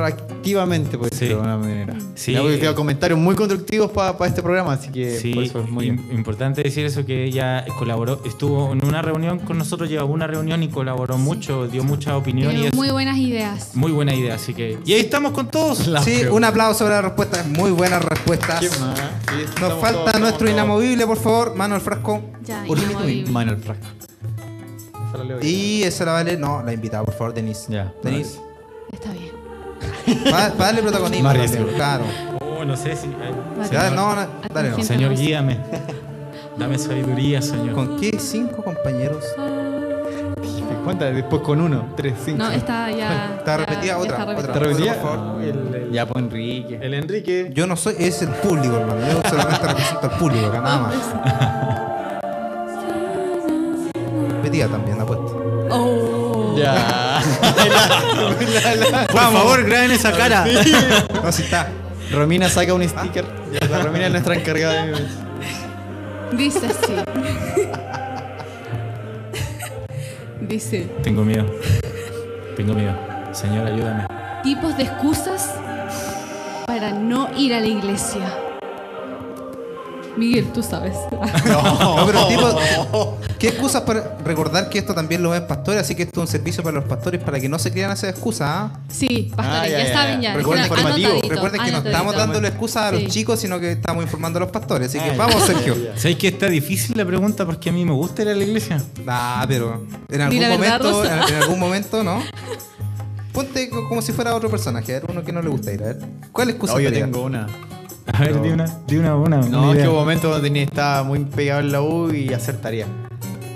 activamente, pues, Sí. de alguna manera. Sí. Tengo comentarios muy constructivos para este programa, así que Sí, por eso es muy bien. importante decir eso que ella colaboró, estuvo en una reunión con nosotros, llevó una reunión y colaboró mucho, dio mucha opinión y Tiene es muy buenas ideas. muy buena idea, así que y ahí estamos con todos. La Sí, pregunta. un aplauso para la respuesta. Muy buenas respuestas. ¿Quién más? Sí, Nos falta todos, nuestro inamovible, por favor. Mano al frasco. Ya, inamovible. Manuel Frasco. Esa. Y esa la vale. No, la invitada, por favor, Denise. Ya, Denise. Está bien. Para darle protagonismo. Más riesgo. claro. Oh, no sé si Vale. Ya, no, no, dale, no. Señor, guíame. Dame sabiduría, señor. ¿Con qué cinco compañeros? ¿Cuántas? Después con uno, tres, cinco. No, está ya. Está repetida ya otra, está otra. ¿Te repetida. por favor. No, el- ya, pues Enrique. El Enrique. Yo no soy, es el público, hermano. Yo solamente represento al público acá, nada más. Repetida también, apuesto. Oh. Ya. Por favor, graben esa cara. No, si está. Romina saca un sticker. Ya, la Romina es nuestra encargada de memes. Dice así. Dice, Tengo miedo. Tengo miedo. Señor, ayúdame. tipos de excusas para no ir a la iglesia. Miguel, tú sabes. No, pero tipo, ¿qué excusas para recordar que esto también lo ven pastores? Así que esto es un servicio para los pastores para que no se crean esas excusas. ¿ah? Sí, pastores, Ah, ya, ya, ya, saben ya. Recuerden informativo. anotadito, Recuerden que no estamos dándole excusas a los Sí. chicos, sino que estamos informando a los pastores. Así que Ah, vamos, Sergio. ¿Sabéis que está difícil la pregunta porque a mí me gusta ir a la iglesia? Ah, pero en algún la verdad, momento, en, algún momento, ¿no? Ponte co- como si fuera otro personaje, a ver, uno que no le gusta ir, a ver. ¿Cuál excusa No, yo tengo una. A ver, di una, di una, una. No, una es que hubo un momento donde tenía, estaba muy pegado en la U y hacer tarea.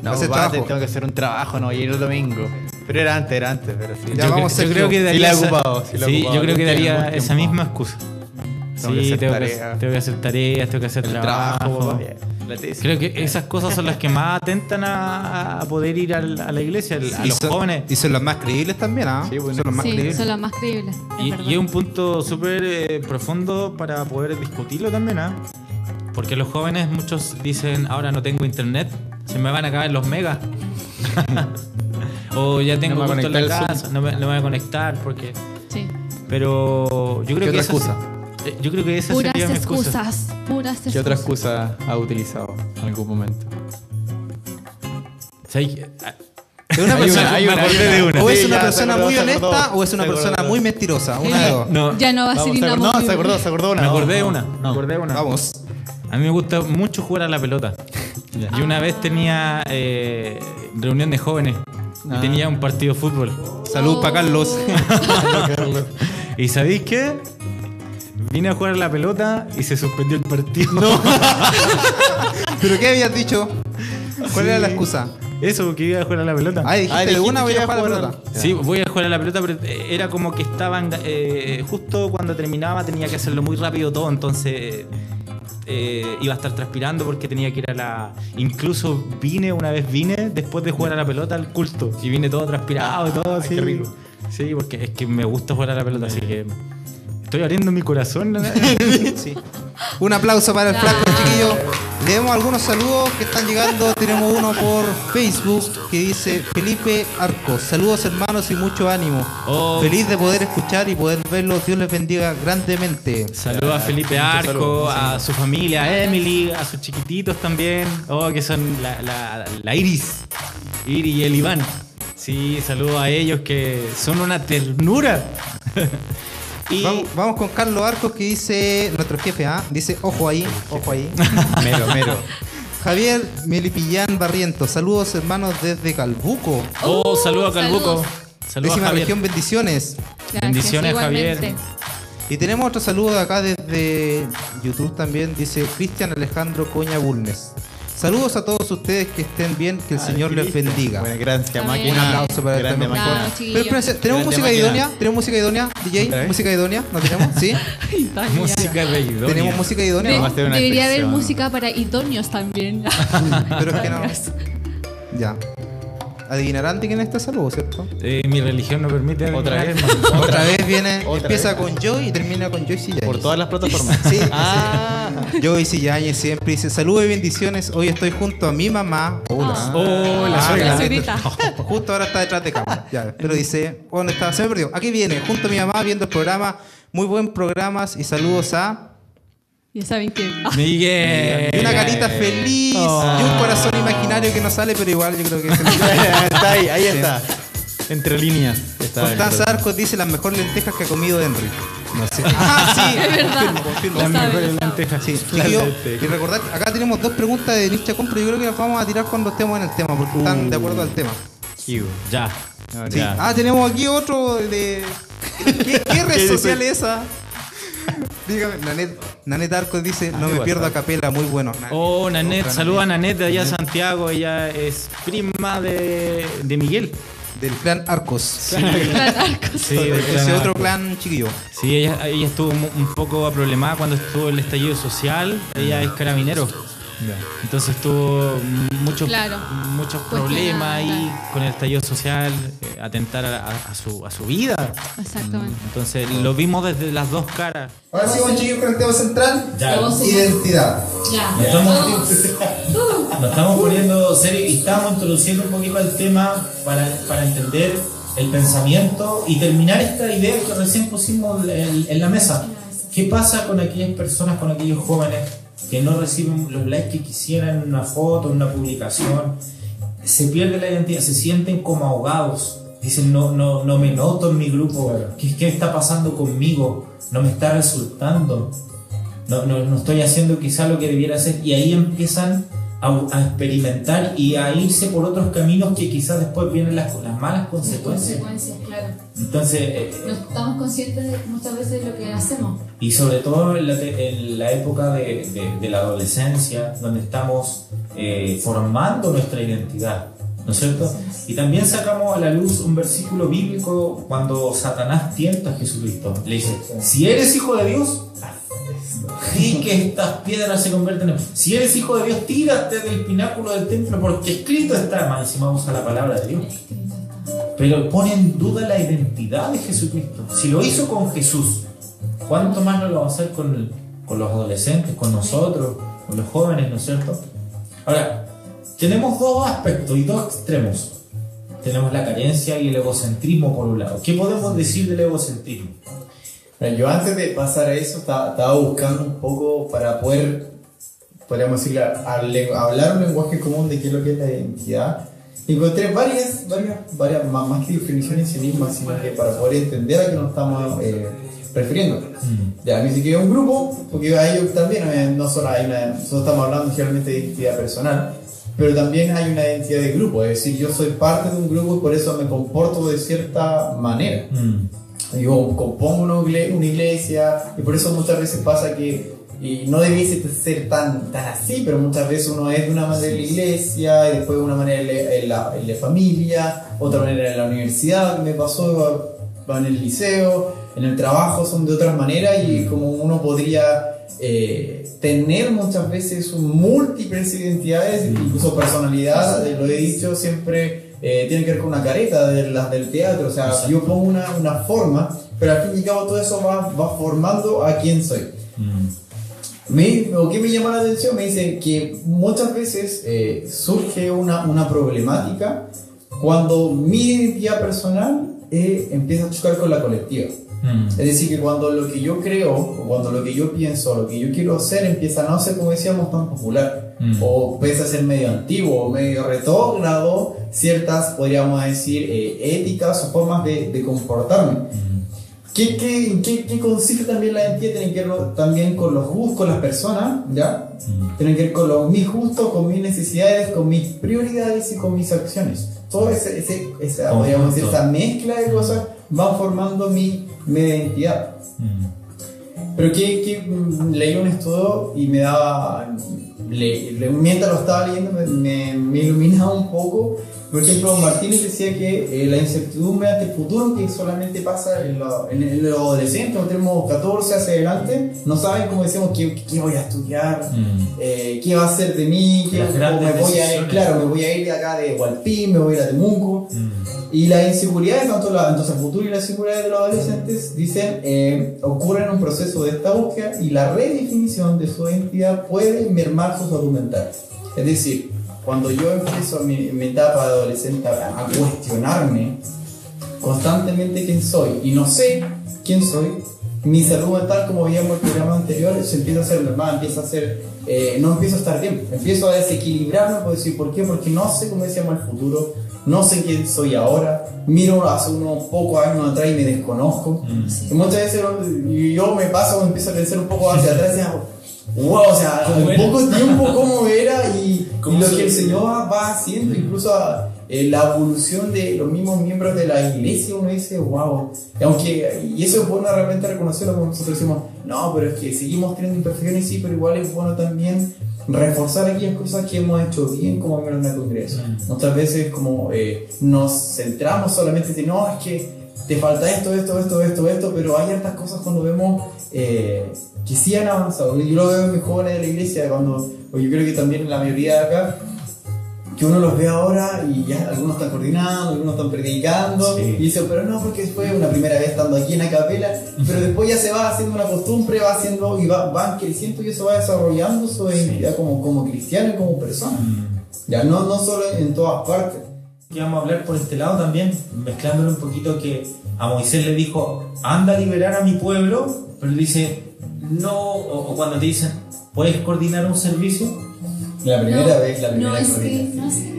No, Hacer papá, trabajo. tengo que hacer un trabajo, no, y el domingo. Pero era antes, era antes, pero sí. Ya yo, vamos, cre- yo Sergio. creo que Sí daría esa- ocupado, sí sí, ocupado. yo creo que daría tiempo. esa misma excusa. Tengo que sí, hacer tengo que, tengo que hacer tareas, tengo que hacer El trabajo. trabajo, la tesis. Creo que esas cosas son las que más atentan a, a poder ir al- a la iglesia, a los son- jóvenes. Y son las más creíbles también, ¿ah? Sí, bueno. son las más Sí, creíbles. son las más creíbles. es Y, es un punto súper eh, profundo para poder discutirlo también, ¿ah? Porque los jóvenes, muchos dicen, ahora no tengo internet, se me van a acabar los megas. o ya tengo No justo en la casa, no me, no me voy a conectar porque... Sí. Pero yo creo ¿Qué que otra excusa? Eh, yo creo que esa Puras sería mi excusa. excusas. Puras excusas. ¿Qué otra excusa ha utilizado en algún momento? O sea, hay- ah, ¿Es una Hay persona, una, hay una. acordé de una. o es una persona acordó, muy honesta o es una persona acordó. muy mentirosa? Una de dos. no, Ya no va a ser se acordó, no, se acordó, se acordó una. me acordé de no, una, no. me acordé de una. Vamos. A mí me gusta mucho jugar a la pelota. Y una vez tenía eh, reunión de jóvenes y Ah. tenía un partido de fútbol. Salud Oh. para Carlos. ¿Y sabéis qué? Vine a jugar a la pelota y se suspendió el partido. No. ¿Pero qué habías dicho? ¿Cuál era la excusa? Eso, que iba a jugar a la pelota. Ah, dijiste Ah, de dijiste una voy a iba a jugar a la pelota. Sí, voy a jugar a la pelota, pero eh, era como que estaban. eh, justo cuando terminaba tenía que hacerlo muy rápido todo, entonces eh, iba a estar transpirando porque tenía que ir a la. Incluso vine, una vez vine después de jugar a la pelota al culto y vine todo transpirado y todo así. qué rico. Sí, porque es que me gusta jugar a la pelota, así que. Estoy abriendo mi corazón. ¿no? Sí. Un aplauso para el flaco, chiquillo. Leemos algunos saludos que están llegando. Tenemos uno por Facebook que dice Felipe Arcos. Saludos hermanos y mucho ánimo. Oh. Feliz de poder escuchar y poder verlos. Dios les bendiga grandemente. Saludos a Felipe Arco, a su familia, a Emily, a sus chiquititos también. Oh, que son la, la- la Iris. Iris y el Iván. Sí, saludos a ellos que son una ternura. y Vamos, vamos con Carlos Arcos que dice, nuestro jefe, ¿ah? Dice, ojo ahí, ojo ahí. Mero, mero. Javier Melipillán Barriento. Saludos hermanos desde Calbuco. oh, saludos a Calbuco. saludos. Décima Javier. región, bendiciones. Gracias, Bendiciones, igualmente. Javier. Y tenemos otro saludo de acá desde YouTube también, dice Cristian Alejandro Coña Bulnes. Saludos a todos ustedes que estén bien, que el Ah, Señor les bendiga. Buena, gracias, máquina. Un aplauso para Grande esta máquina. Pero espérense, ¿tenemos Grande música máquina. idónea? ¿Tenemos música idónea, DJ? ¿Música idónea? ¿No tenemos? ¿Sí? Música de Idonia. ¿Tenemos música idónea? De- debería haber música para idóneos también. Pero es que no. Ya. Adivinarán de quién es este saludo, ¿cierto? Eh, mi religión no permite. Otra vez. Otra vez viene, Otra empieza vez. con Joy y termina con Joyce Yáñez. Por todas las plataformas. Sí, Ah. Joyce Yáñez siempre dice, saludos y bendiciones, hoy estoy junto a mi mamá. Hola. Oh, la Ah, suegra. la suegrita. Justo ahora está detrás de cámara. Ya, pero dice, ¿dónde está? Se me perdió. Aquí viene, junto a mi mamá viendo el programa. Muy buen programas y saludos a. Ya saben quién. Miguel. Y una carita feliz y un corazón imaginario que no sale, pero igual yo creo que es el- está ahí, ahí Sí. está. Entre líneas. Está Constanza Arcos dice las mejores lentejas que ha comido Henry. No sé. Ah, sí, Es verdad. confirmo, confirmo. Las mejores lentejas. Sí, La lenteja. y recordar, que acá tenemos dos preguntas de Nietzsche Compra. Yo creo que las vamos a tirar cuando estemos en el tema, porque están de acuerdo al tema. Kiwi. Ya. No, Sí. Ya. Ah, tenemos aquí otro de. ¿Qué, qué red ¿Qué social es esa? Dígame, Nanet, Nanet Arcos dice, no me pierdo a capela, muy bueno. Oh, Nanet, saluda a Nanet de allá de Santiago. Ella es prima de, de Miguel. Del clan Arcos. Sí, Ese del clan otro Arcos. clan chiquillo. Sí, ella, ella estuvo un poco problemada cuando estuvo el estallido social. Ella es carabinero. Entonces tuvo muchos Claro. muchos problemas ahí claro. con el estallido social, eh, atentar a, a- a su, a su vida. Exactamente. Entonces lo vimos desde las dos caras. Ahora sí, buen chiquillo, con el tema central. Ya. Identidad. Ya. Nos estamos, nos estamos poniendo serios y estamos introduciendo un poquito el tema para, para entender el pensamiento y terminar esta idea que recién pusimos en, en la mesa. ¿Qué pasa con aquellas personas, con aquellos jóvenes que no reciben los likes que quisieran en una foto, en una publicación. Se pierde la identidad, se sienten como ahogados. Dicen, no, no, no me noto en mi grupo. ¿Qué, ¿Qué está pasando conmigo? No me está resultando. No, no, no estoy haciendo quizá lo que debiera hacer. Y ahí empiezan a, a experimentar y a irse por otros caminos que quizás después vienen las, las malas consecuencias. Consecuencias, claro. Entonces, eh, No estamos conscientes de, muchas veces de lo que hacemos. y sobre todo en la, en la época de, de- de la adolescencia, donde estamos eh, formando nuestra identidad, ¿no es cierto? Y también sacamos a la luz un versículo bíblico cuando Satanás tienta a Jesucristo. Le dice, si eres hijo de Dios, di que estas piedras se convierten en... Si eres hijo de Dios, tírate del pináculo del templo, porque escrito está, más encima usa la palabra de Dios. Pero pone en duda la identidad de Jesucristo. Si lo hizo con Jesús, ¿cuánto más no lo va a hacer con, con los adolescentes, con nosotros, con los jóvenes, ¿no es cierto? Ahora, tenemos dos aspectos y dos extremos. Tenemos la carencia y el egocentrismo por un lado. ¿Qué podemos decir del egocentrismo? Yo antes de pasar a eso estaba, estaba buscando un poco para poder, podríamos decir, hablar un lenguaje común de qué es lo que es la identidad. Encontré varias, varias, varias más, más que definiciones en sí mismas, sino que para poder entender a qué nos estamos eh, refiriendo. Ya, me dice que es un grupo, porque a ellos también, eh, no solo hay una, nosotros estamos hablando generalmente de identidad personal, pero también hay una identidad de grupo, es decir, yo soy parte de un grupo y por eso me comporto de cierta manera yo compongo una, igle- una iglesia y por eso muchas veces pasa que y no debiese ser tan, tan así, pero muchas veces uno es de una manera en la iglesia y después de una manera en la, en la- familia, otra manera en la universidad, me pasó en el liceo, en el trabajo son de otras maneras y como uno podría eh, tener muchas veces múltiples identidades, incluso personalidad, lo he dicho siempre, eh, tiene que ver con una careta de las del teatro, o sea, yo pongo una, una forma, pero al fin y al cabo todo eso va, va formando a quién soy. Me, o que me llama la atención, me dice que muchas veces eh, surge una, una problemática cuando mi identidad personal eh, empieza a chocar con la colectiva. Es decir, que cuando lo que yo creo, o cuando lo que yo pienso, lo que yo quiero hacer empieza a no ser, como decíamos, tan popular, Mm. o empieza a ser medio antiguo, medio retrógrado, ciertas, podríamos decir, eh, éticas o formas de, de comportarme. ¿Qué, qué, qué, qué consiste también la identidad? Tiene que ver también con los gustos, con las personas, ¿ya? Tiene que ver con los, mis gustos, con mis necesidades, con mis prioridades y con mis acciones. Todo ese, ese, esa, podríamos decir, esa mezcla de cosas va formando mi, mi identidad. Pero que, que mm, leí un estudio y me daba, le- le- mientras lo estaba leyendo me, me, me iluminaba un poco. Por ejemplo, Martínez decía que eh, la incertidumbre ante el futuro que solamente pasa en, lo- en, en los adolescentes, tenemos 14 hacia adelante, no saben, como decimos, qué, qué voy a estudiar, eh, qué va a ser de mí, qué, me voy a ir, claro, me voy a ir de acá de Hualpín, me voy a ir a Temuco. Y las inseguridades, tanto la, entonces el futuro y las inseguridades de los adolescentes, dicen, eh, ocurren en un proceso de esta búsqueda y la redefinición de su identidad puede mermar su salud mental. Es decir, cuando yo empiezo mi, mi etapa de adolescente a, cuestionarme constantemente quién soy y no sé quién soy, mi salud mental, como veíamos en el programa anterior, se empieza a hacer normal, empieza a ser, eh, no empiezo a estar bien, empiezo a desequilibrarme, por decir, ¿por qué? Porque no sé, como decíamos, el futuro, no sé quién soy ahora, miro hace unos pocos años atrás y me desconozco. Y muchas veces yo me paso, me empiezo a pensar un poco hacia atrás y hago, wow, o sea, ¿Cómo en era? poco tiempo cómo era y, y ¿Cómo lo que el Señor va, va haciendo, incluso a, eh, la evolución de los mismos miembros de la iglesia, uno dice, wow, y aunque, y eso es bueno realmente reconocerlo, como nosotros decimos, no, pero es que seguimos teniendo imperfecciones, sí, pero igual es bueno también reforzar aquellas cosas que hemos hecho bien como miembros de la congregación. Muchas veces como eh, nos centramos solamente en, no, es que te falta esto, esto, esto, esto, esto, pero hay hartas cosas cuando vemos eh, que sí han avanzado. Yo lo veo en mis jóvenes de la iglesia, cuando, o yo creo que también en la mayoría de acá, que uno los ve ahora y ya algunos están coordinando, algunos están predicando, Sí. y dice, pero no, porque fue una primera vez estando aquí en Acapela, pero después ya se va haciendo una costumbre, va haciendo y va, van creciendo y eso va desarrollando su identidad como, como cristiano y como persona. Ya no, no solo en todas partes. Y vamos a hablar por este lado también, mezclándolo un poquito que a Moisés le dijo, anda a liberar a mi pueblo, pero dice, no, o, o cuando te dicen, ¿puedes coordinar un servicio? La primera No, vez, la primera No, es que no es que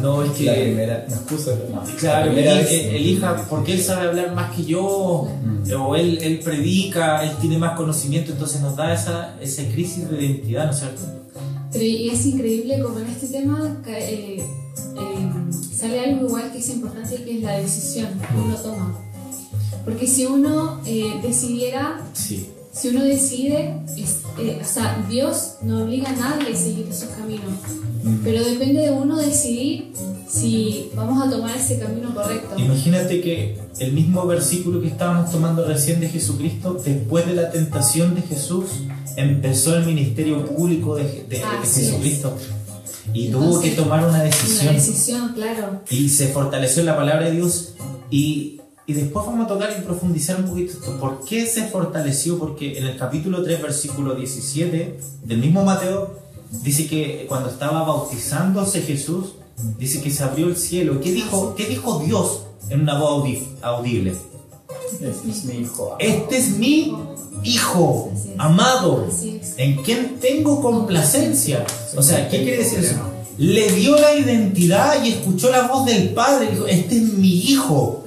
no es que... La primera, no excusa, no. Claro, la primera él- vez. él- elija, porque él sabe hablar más que yo, o él, él predica, él tiene más conocimiento, entonces nos da esa, esa crisis de identidad, ¿no es cierto? Pero y es increíble como en este tema eh, eh, sale algo igual que es importante que es la decisión que uno toma. Porque si uno eh, decidiera, Sí. Si uno decide, es- eh, o sea, Dios no obliga a nadie a seguir esos caminos. Pero depende de uno decidir si vamos a tomar ese camino correcto. Imagínate que el mismo versículo que estábamos tomando recién de Jesucristo, después de la tentación de Jesús, empezó el ministerio público de, de- de Así es. Jesucristo. Y tuvo que tomar una Una decisión. decisión, claro. y se fortaleció en la palabra de Dios y, y después vamos a tocar y profundizar un poquito esto. ¿Por qué se fortaleció? Porque en el capítulo 3, versículo 17 del mismo Mateo, dice que cuando estaba bautizándose Jesús, dice que se abrió el cielo. ¿Qué dijo, qué dijo Dios en una voz audi- audible? Este es mi hijo. Este es mi hijo amado, en quien tengo complacencia. O sea, ¿qué quiere decir eso? Le dio la identidad y escuchó la voz del Padre. Dijo, este es mi hijo.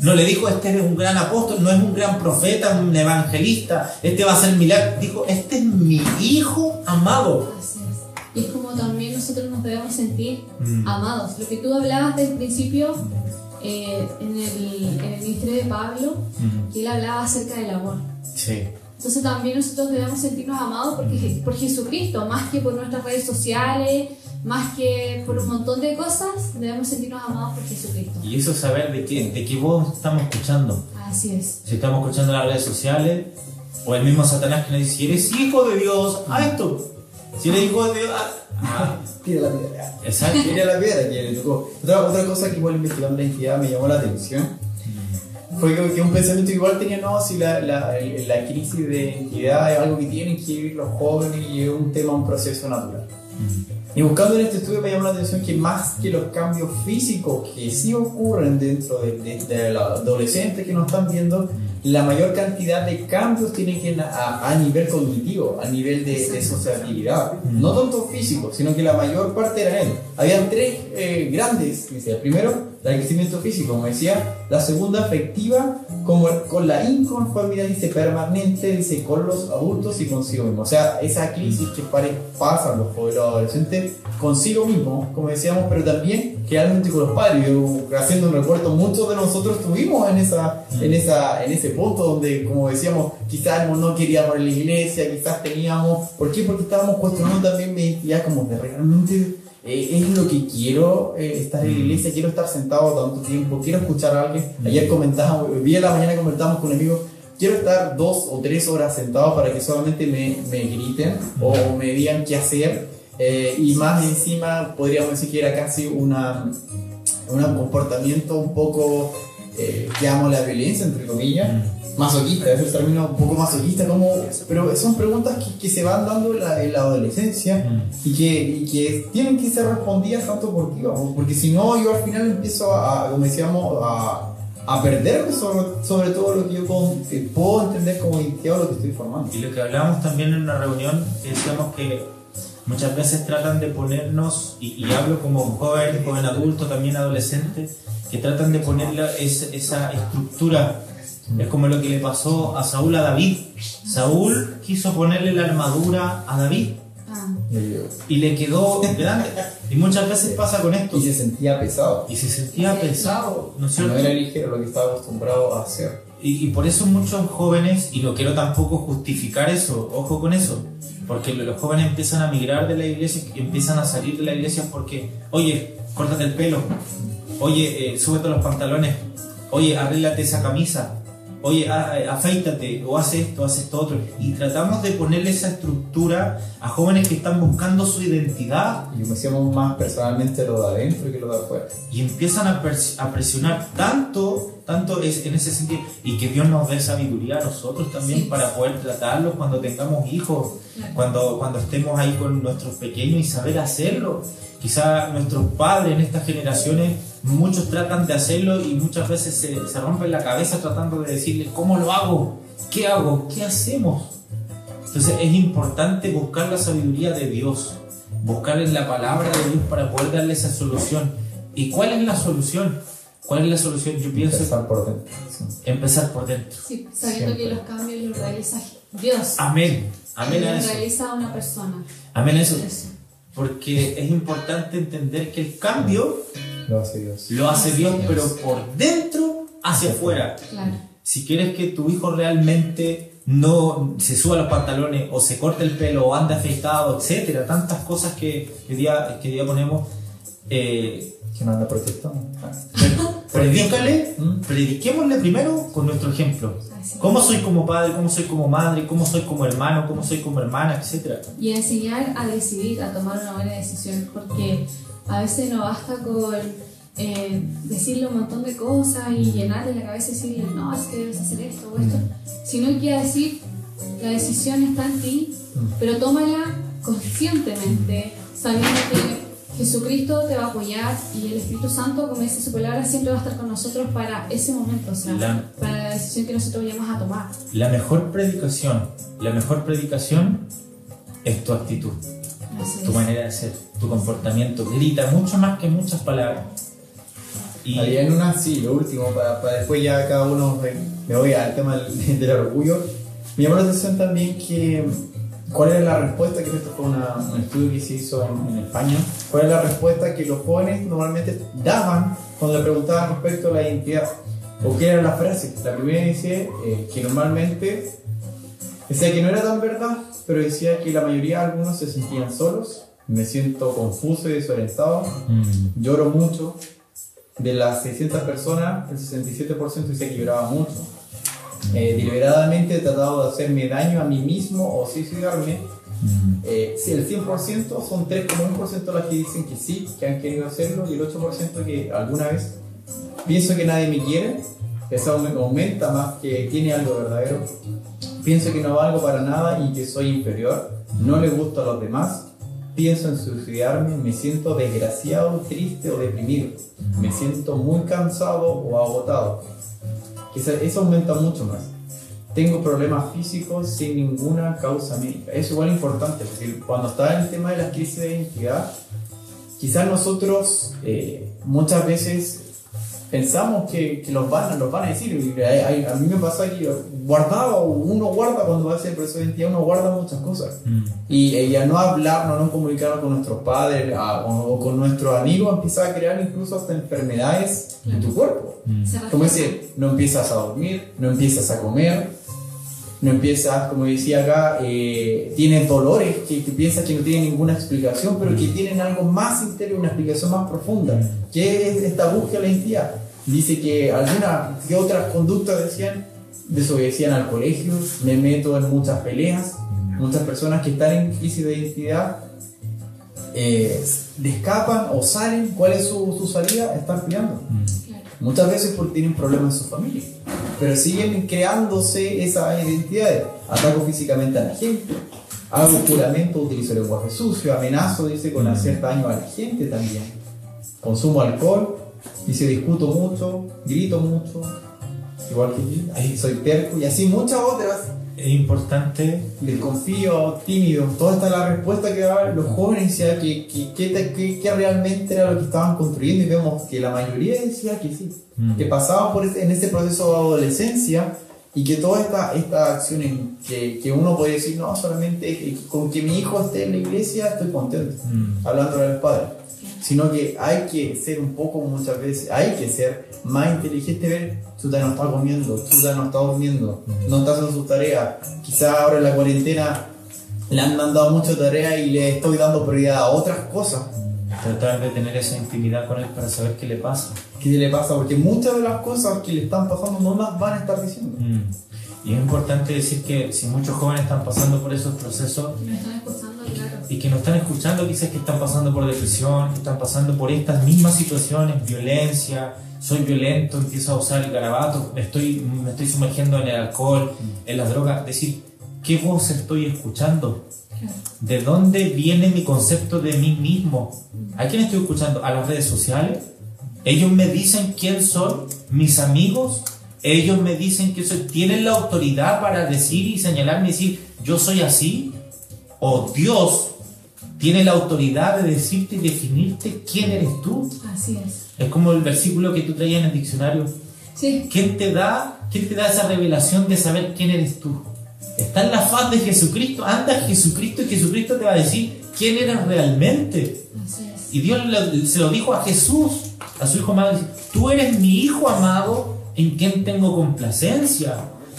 No le dijo, este es un gran apóstol, no es un gran profeta, un evangelista, este va a ser milagro. Dijo, este es mi hijo amado. Así es. Y es como también nosotros nos debemos sentir Mm. amados. Lo que tú hablabas del principio eh, en, el, en el ministerio de Pablo, que él hablaba acerca del amor. Sí. Entonces también nosotros debemos sentirnos amados porque, por Jesucristo, más que por nuestras redes sociales, más que por un montón de cosas, debemos sentirnos amados por Jesucristo. Y eso es saber de qué, de qué voz estamos escuchando. Así es. Si estamos escuchando las redes sociales, o el mismo Satanás que nos dice, si eres hijo de Dios, haz esto. Si eres hijo de Dios, haz... Ah, Tira la piedra. Exacto. Tira la piedra que le tocó. Otra, otra cosa que igual investigando la identidad me llamó la atención fue que, que un pensamiento que igual tenía, no, si la, la, la crisis de identidad es algo que tienen que vivir los jóvenes y es un tema, un proceso natural. Y buscando en este estudio me llamó la atención que más que los cambios físicos que sí ocurren dentro de, de, de los adolescentes que nos están viendo, la mayor cantidad de cambios tienen que a, a nivel cognitivo, a nivel de, de sociabilidad. No tanto físico, sino que la mayor parte era él. Habían tres eh, grandes, dice, el el crecimiento físico, como decía, la segunda afectiva, como con la inconformidad, dice, permanente, dice, con los adultos y consigo mismo. O sea, esa crisis que pasan los jóvenes adolescentes consigo mismo, como decíamos, pero también realmente con los padres. Yo, haciendo un recuerdo, muchos de nosotros estuvimos en, esa, en, esa, en ese punto donde, como decíamos, quizás no queríamos ir a la iglesia, quizás teníamos... ¿Por qué? Porque estábamos cuestionando también mi identidad como de realmente... eh, es lo que quiero eh, estar en la iglesia, quiero estar sentado tanto tiempo, quiero escuchar a alguien. Ayer comentábamos, hoy día en la mañana comentábamos con un amigo, quiero estar dos o tres horas sentado para que solamente me, me griten o me digan qué hacer. eh, y más encima podríamos decir que era casi una, un comportamiento un poco, eh, llamo la violencia, entre comillas, masoquista, es el término un poco masoquista, como, pero son preguntas que, que se van dando en la, en la adolescencia y que, y que tienen que ser respondidas tanto por ti, porque si no yo al final empiezo a, como decíamos, a, a perderme sobre, sobre todo lo que yo con- que puedo entender como identidad o lo que estoy formando. Y lo que hablábamos también en una reunión, decíamos que muchas veces tratan de ponernos, y, y hablo como joven, joven adulto, también adolescente, que tratan de ponerle es- esa estructura. Es como lo que le pasó a Saúl a David. Saúl quiso ponerle la armadura a David Ah, y le quedó grande. Y muchas veces pasa con esto. Y se sentía pesado. Y se sentía pesado, ¿no es cierto? No era ligero lo que estaba acostumbrado a hacer. Y, y por eso muchos jóvenes, y no quiero tampoco justificar eso, ojo con eso, porque lo- los jóvenes empiezan a migrar de la iglesia, y empiezan a salir de la iglesia porque, oye, córtate el pelo, oye, eh, súbete los pantalones, oye, arréglate esa camisa, oye, afeítate, o haz esto, haz esto otro. Y tratamos de ponerle esa estructura a jóvenes que están buscando su identidad Y como decíamos más personalmente lo de adentro que lo de afuera. y empiezan a, pres- a presionar tanto, tanto es, en ese sentido, y que Dios nos dé sabiduría a nosotros también Sí. para poder tratarlos cuando tengamos hijos, Claro. cuando, cuando estemos ahí con nuestros pequeños y saber hacerlo. Quizá nuestros padres en estas generaciones, muchos tratan de hacerlo y muchas veces se, se rompen la cabeza tratando de decirles, ¿cómo lo hago? ¿Qué hago? ¿Qué hacemos? Entonces es importante buscar la sabiduría de Dios, buscar en la palabra de Dios para poder darle esa solución. ¿Y cuál es la solución? ¿Cuál es la solución? Yo pienso Empezar por dentro. sí. empezar por dentro. Sí, sabiendo que los cambios los realiza Dios. Amén. Amén a los eso. realiza una persona. Amén a eso. Eso. Porque es importante entender que el cambio Lo hace Dios. lo hace Dios, Dios. pero por dentro hacia afuera. Claro. Si quieres que tu hijo realmente no se suba los pantalones o se corte el pelo o ande afeitado, etcétera, tantas cosas que día, que día ponemos, eh, Que no anda protestando. Predícale, prediquémosle primero con nuestro ejemplo. ¿Cómo soy como padre? ¿Cómo soy como madre? ¿Cómo soy como hermano? ¿Cómo soy como hermana? Etcétera. Y enseñar a decidir, a tomar una buena decisión, porque a veces no basta con eh, decirle un montón de cosas y llenarle la cabeza y decirle, no, es que debes hacer esto o esto, sino que a decir, la decisión está en ti, pero tómala conscientemente, sabiendo que Jesucristo te va a apoyar y el Espíritu Santo, como dice su palabra, siempre va a estar con nosotros para ese momento, o sea, La- para la decisión que nosotros vayamos a tomar. La mejor predicación, la mejor predicación es tu actitud. Tu es. manera de ser, tu comportamiento, grita mucho más que muchas palabras. Y en una, sí, lo último, para, para después ya cada uno me, voy al tema del, del orgullo. Me llamó la atención también que cuál era la respuesta, que esto fue una- un estudio que se hizo en, en España, cuál era la respuesta que los jóvenes normalmente daban cuando le preguntaban respecto a la identidad. ¿O qué era la frase? La primera dice eh, que normalmente decía que no era tan verdad, pero decía que la mayoría de algunos se sentían solos, me siento confuso y desorientado, Mm, lloro mucho. De las 600 personas, el 67% decía que lloraba mucho. Eh, deliberadamente he tratado de hacerme daño a mí mismo o suicidarme. mm, Eh, sí, el 100% son 3,1% las que dicen que sí, que han querido hacerlo, y el 8% que alguna vez pienso que nadie me quiere. Eso aume- aumenta más que tiene algo verdadero. Pienso que no valgo para nada y que soy inferior. No le gusto a los demás. Pienso en suicidarme. Me siento desgraciado, triste o deprimido. Me siento muy cansado o agotado. Eso aumenta mucho más. Tengo problemas físicos sin ninguna causa médica. Eso igual importante, porque cuando está el tema de las crisis de identidad, quizás nosotros eh, muchas veces pensamos que, que los, van, los van a decir. Y hay- hay- a mí me pasa que yo guardaba, uno guarda cuando va a ser proceso de identidad, uno guarda muchas cosas. mm. Y, y al no hablar, no, no comunicarnos con nuestros padres a- o, o con nuestros amigos, empieza a crear incluso hasta enfermedades en tu cuerpo. Se Como dice, no empiezas a dormir, no empiezas a comer, no empiezas, como decía acá, eh, tienes dolores que, que piensas que no tienen ninguna explicación, pero que tienen algo más interior, una explicación más profunda, que es esta búsqueda de la identidad. Dice que algunas, que otras conductas decían, desobedecían al colegio, me meto en muchas peleas, muchas personas que están en crisis de identidad eh, escapan o salen, ¿cuál es su, su salida? Están peleando. Muchas veces porque tienen problemas en su familia. Pero siguen creándose esas identidades. Ataco físicamente a la gente. Hago juramento, utilizo lenguaje sucio, amenazo, dice, con hacer daño a la gente también. Consumo alcohol, dice, discuto mucho, grito mucho, igual que yo. Soy terco y así muchas otras. Es importante Desconfío, tímido, toda esta es la respuesta que daban los jóvenes, decía que, que, que, que- realmente era lo que estaban construyendo y vemos que la mayoría decía que sí, Mm. que pasaban por ese- en este proceso de adolescencia y que todas estas estas acciones que, que uno puede decir, no, solamente con que mi hijo esté en la iglesia estoy contento, Mm. hablando del padre, sino que hay que ser un poco muchas veces, hay que ser más inteligente, ver, Chuta no está comiendo, Chuta no está durmiendo, no está haciendo sus tareas, quizás ahora en la cuarentena le han mandado muchas tareas y le estoy dando prioridad a otras cosas. tratar de tener esa intimidad con él para saber qué le pasa. ¿Qué le pasa? Porque muchas de las cosas que le están pasando no las van a estar diciendo. Mm. Y es importante decir que si muchos jóvenes están pasando por esos procesos me están escuchando. Y que nos están escuchando, quizás que están pasando por depresión, que están pasando por estas mismas situaciones, violencia, soy violento, empiezo a usar el garabato, me estoy, me estoy sumergiendo en el alcohol, en las drogas, decir, ¿qué voz estoy escuchando? ¿De dónde viene mi concepto de mí mismo? ¿A quién estoy escuchando? ¿A las redes sociales? ¿Ellos me dicen quién soy? ¿Mis amigos? Ellos me dicen que soy, tienen la autoridad para decir y señalarme y decir, yo soy así. O Dios tiene la autoridad de decirte y definirte quién eres tú. Así es. Es como el versículo que tú traías en el diccionario. Sí, ¿Quién te da, quién te da esa revelación de saber quién eres tú? Está en la faz de Jesucristo. Anda Jesucristo y Jesucristo te va a decir quién eres realmente. así es. Y Dios se lo dijo a Jesús, a su hijo amado. Tú eres mi hijo amado en quien tengo complacencia.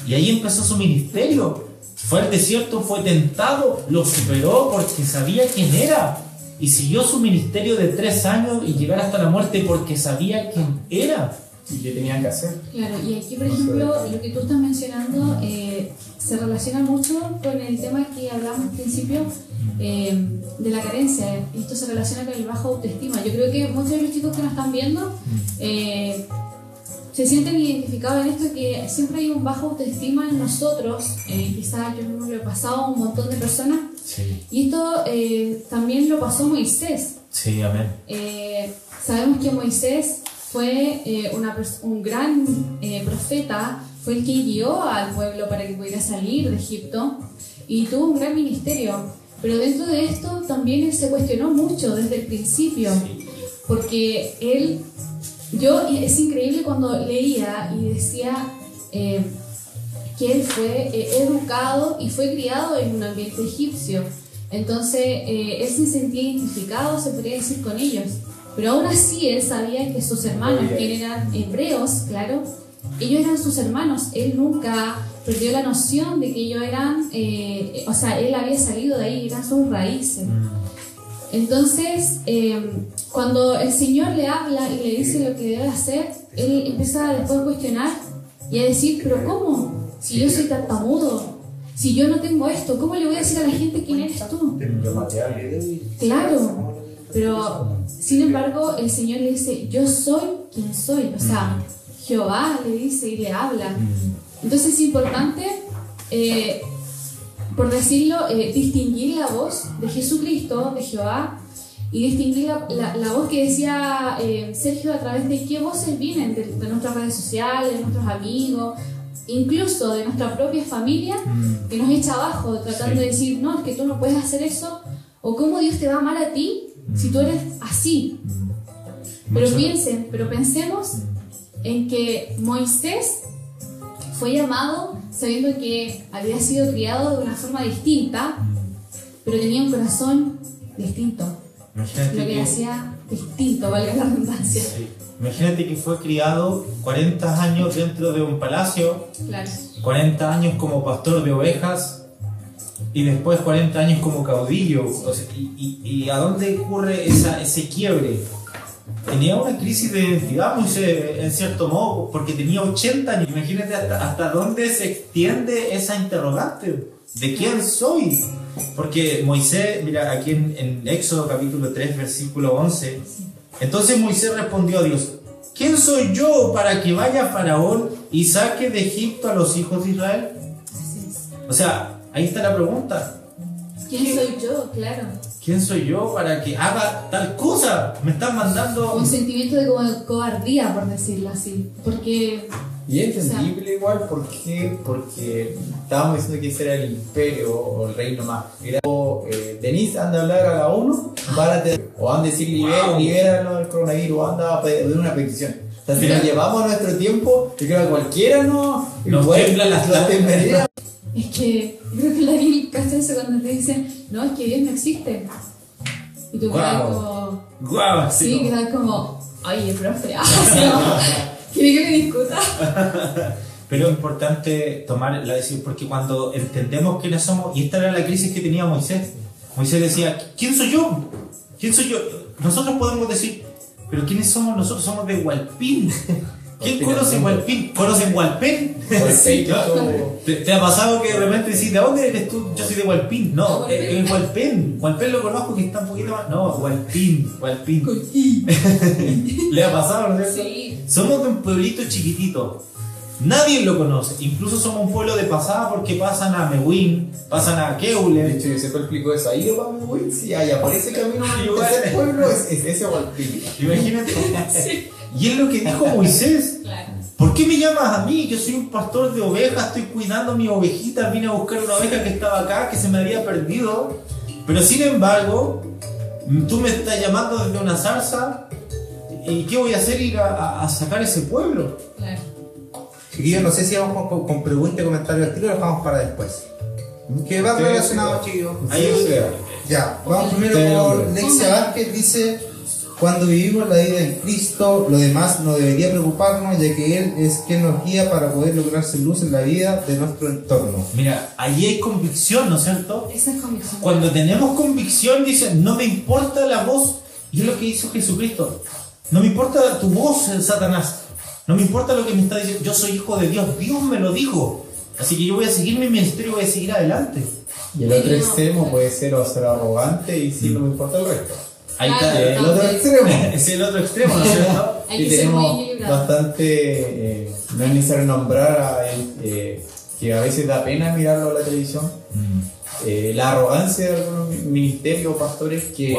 Y ahí empezó su ministerio. Fue al desierto, fue tentado, lo superó porque sabía quién era. Y siguió su ministerio de tres años y llegar hasta la muerte porque sabía quién era. ¿Y qué tenían que hacer? Claro, y aquí, por ejemplo, lo que tú estás mencionando eh, se relaciona mucho con el tema que hablamos al principio eh, de la carencia. Esto se relaciona con el bajo autoestima. Yo creo que muchos de los chicos que nos están viendo eh, se sienten identificados en esto que siempre hay un bajo autoestima en nosotros. Eh, quizás yo mismo lo he pasado a un montón de personas. Sí, Y esto eh, también lo pasó Moisés. sí, amén. Eh, sabemos que Moisés fue eh, una un gran eh, profeta, fue el que guió al pueblo para que pudiera salir de Egipto y tuvo un gran ministerio. Pero dentro de esto también él se cuestionó mucho desde el principio, porque él, yo, es increíble cuando leía y decía eh, que él fue eh, educado y fue criado en un ambiente egipcio. Entonces, eh, él se sentía identificado, se podría decir, con ellos. Pero aún así, él sabía que sus hermanos, que eran hebreos, claro, ellos eran sus hermanos. Él nunca perdió la noción de que ellos eran, eh, o sea, él había salido de ahí, eran sus raíces. Entonces, eh, cuando el Señor le habla y le dice lo que debe hacer, él empieza después a cuestionar y a decir, pero ¿cómo? Si yo soy tartamudo, si yo no tengo esto, ¿cómo le voy a decir a la gente quién eres tú? Claro, pero sin embargo el Señor le dice, yo soy quien soy, o sea, Jehová le dice y le habla. Entonces es importante, eh, por decirlo, eh, distinguir la voz de Jesucristo, de Jehová, y distinguir la, la- la voz que decía eh, Sergio a través de qué voces vienen, de, de nuestras redes sociales, de nuestros amigos, incluso de nuestra propia familia, que nos echa abajo tratando de decir, no, es que tú no puedes hacer eso, o cómo Dios te va a amar a ti si tú eres así. Pero Mucho- piensen, pero pensemos en que Moisés fue llamado sabiendo que había sido criado de una forma distinta, pero tenía un corazón distinto. Imagínate Lo que que- hacía distinto, valga la redundancia. Sí. Imagínate que fue criado 40 años dentro de un palacio, Claro. 40 años como pastor de ovejas y después 40 años como caudillo. O sea, y, y- y a dónde ocurre esa, ese quiebre? Tenía una crisis de identidad, Moisés, en cierto modo, porque tenía 80 años. Imagínate hasta, hasta dónde se extiende esa interrogante. ¿De quién soy? Porque Moisés, mira, aquí en, en Éxodo capítulo 3, versículo 11, entonces Moisés respondió a Dios, ¿quién soy yo para que vaya Faraón y saque de Egipto a los hijos de Israel? O sea, ahí está la pregunta. ¿Quién soy yo? Claro. ¿Quién soy yo para que haga tal cosa? Me están mandando... Un sentimiento de co- cobardía, por decirlo así. Porque, Y es entendible igual porque, porque estábamos diciendo que ese era el imperio o el reino más. Era, o, eh, Denise anda a hablar a la ONU, párate, o anda a decir libera, libéralo del coronavirus, o anda a pedir una petición. O sea, si nos llevamos a nuestro tiempo, yo creo que cualquiera no. Nos igual, tiemblan las la temblaría. Es que creo que la Biblia cacha eso cuando te dicen, no, es que Dios no existe. Y tú quedas Guau. como, ¡Guau! así sí, como- quedas como, oye, profe, ah, ¿quiere que me discuta? Pero es importante tomar la decisión porque cuando entendemos quiénes somos, y esta era la crisis que tenía Moisés, Moisés decía, ¿quién soy yo? ¿Quién soy yo? Nosotros podemos decir, pero ¿quiénes somos nosotros? Somos de Hualpín. ¿Quién conoce Hualpín? ¿Conocen? Hualpén, ¿no? como- ¿Te, te ha pasado que de repente decís, ¿de dónde eres tú? Yo soy de Hualpín. No, Hualpén. es es Hualpén. Hualpén lo conozco que está un poquito más. No, Hualpín, Hualpín. ¿Le ha pasado, no es cierto? Sí. Somos de un pueblito chiquitito. Nadie lo conoce. Incluso somos un pueblo de pasada porque pasan a Mehuín, pasan a De Keule. hecho, yo siempre explico eso. Ahí va, güey. Sí, allá por ese camino al Igual. tercer pueblo es, es ese Hualpín. Imagínate. Y es lo que dijo Moisés. Claro. ¿Por qué me llamas a mí? Yo soy un pastor de ovejas, estoy cuidando a mi ovejita, vine a buscar una oveja que estaba acá, que se me había perdido. Pero sin embargo, tú me estás llamando desde una zarza, ¿y qué voy a hacer? Ir a, a- a sacar ese pueblo. Claro. Chiquillos, no sé si vamos con, con preguntas y comentarios al tiro o dejamos para después. Que va relacionado, chiquillos. Ahí Sí. Ya, vamos primero por. Lexia Vázquez, dice, cuando vivimos la vida en Cristo, lo demás no debería preocuparnos, ya que Él es quien nos guía para poder lograr ser luz en la vida de nuestro entorno. Mira, ahí hay convicción, ¿no es cierto? Esa es convicción. Cuando tenemos convicción, dicen, no me importa la voz. Y es lo que hizo Jesucristo. No me importa tu voz, Satanás. No me importa lo que me está diciendo. Yo soy hijo de Dios. Dios me lo dijo. Así que yo voy a seguir mi ministerio y voy a seguir adelante. Y el otro extremo puede ser o ser arrogante y si no me importa el resto. Ahí Claro. está. El otro extremo. Es el otro extremo, ¿no es cierto? Y tenemos bastante, eh, no es necesario nombrar a él, eh, que a veces da pena mirarlo a la televisión. Eh, la arrogancia de algunos mi- ministerios o pastores que,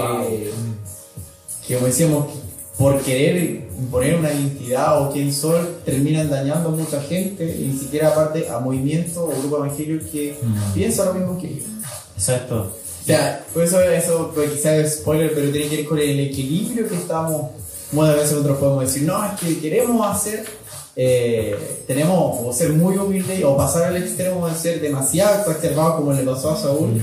que como decíamos, por querer imponer una identidad o quién soy, terminan dañando a mucha gente y ni siquiera aparte a movimientos o grupos evangélicos que Mm. piensan lo mismo que ellos. Exacto. Sea, por eso eso pues, quizás es spoiler, pero tiene que ver con el equilibrio que estamos. Muchas veces nosotros podemos decir, no, es que queremos hacer, eh, tenemos o ser muy humildes o pasar al extremo de ser demasiado exacerbados como le pasó a Saúl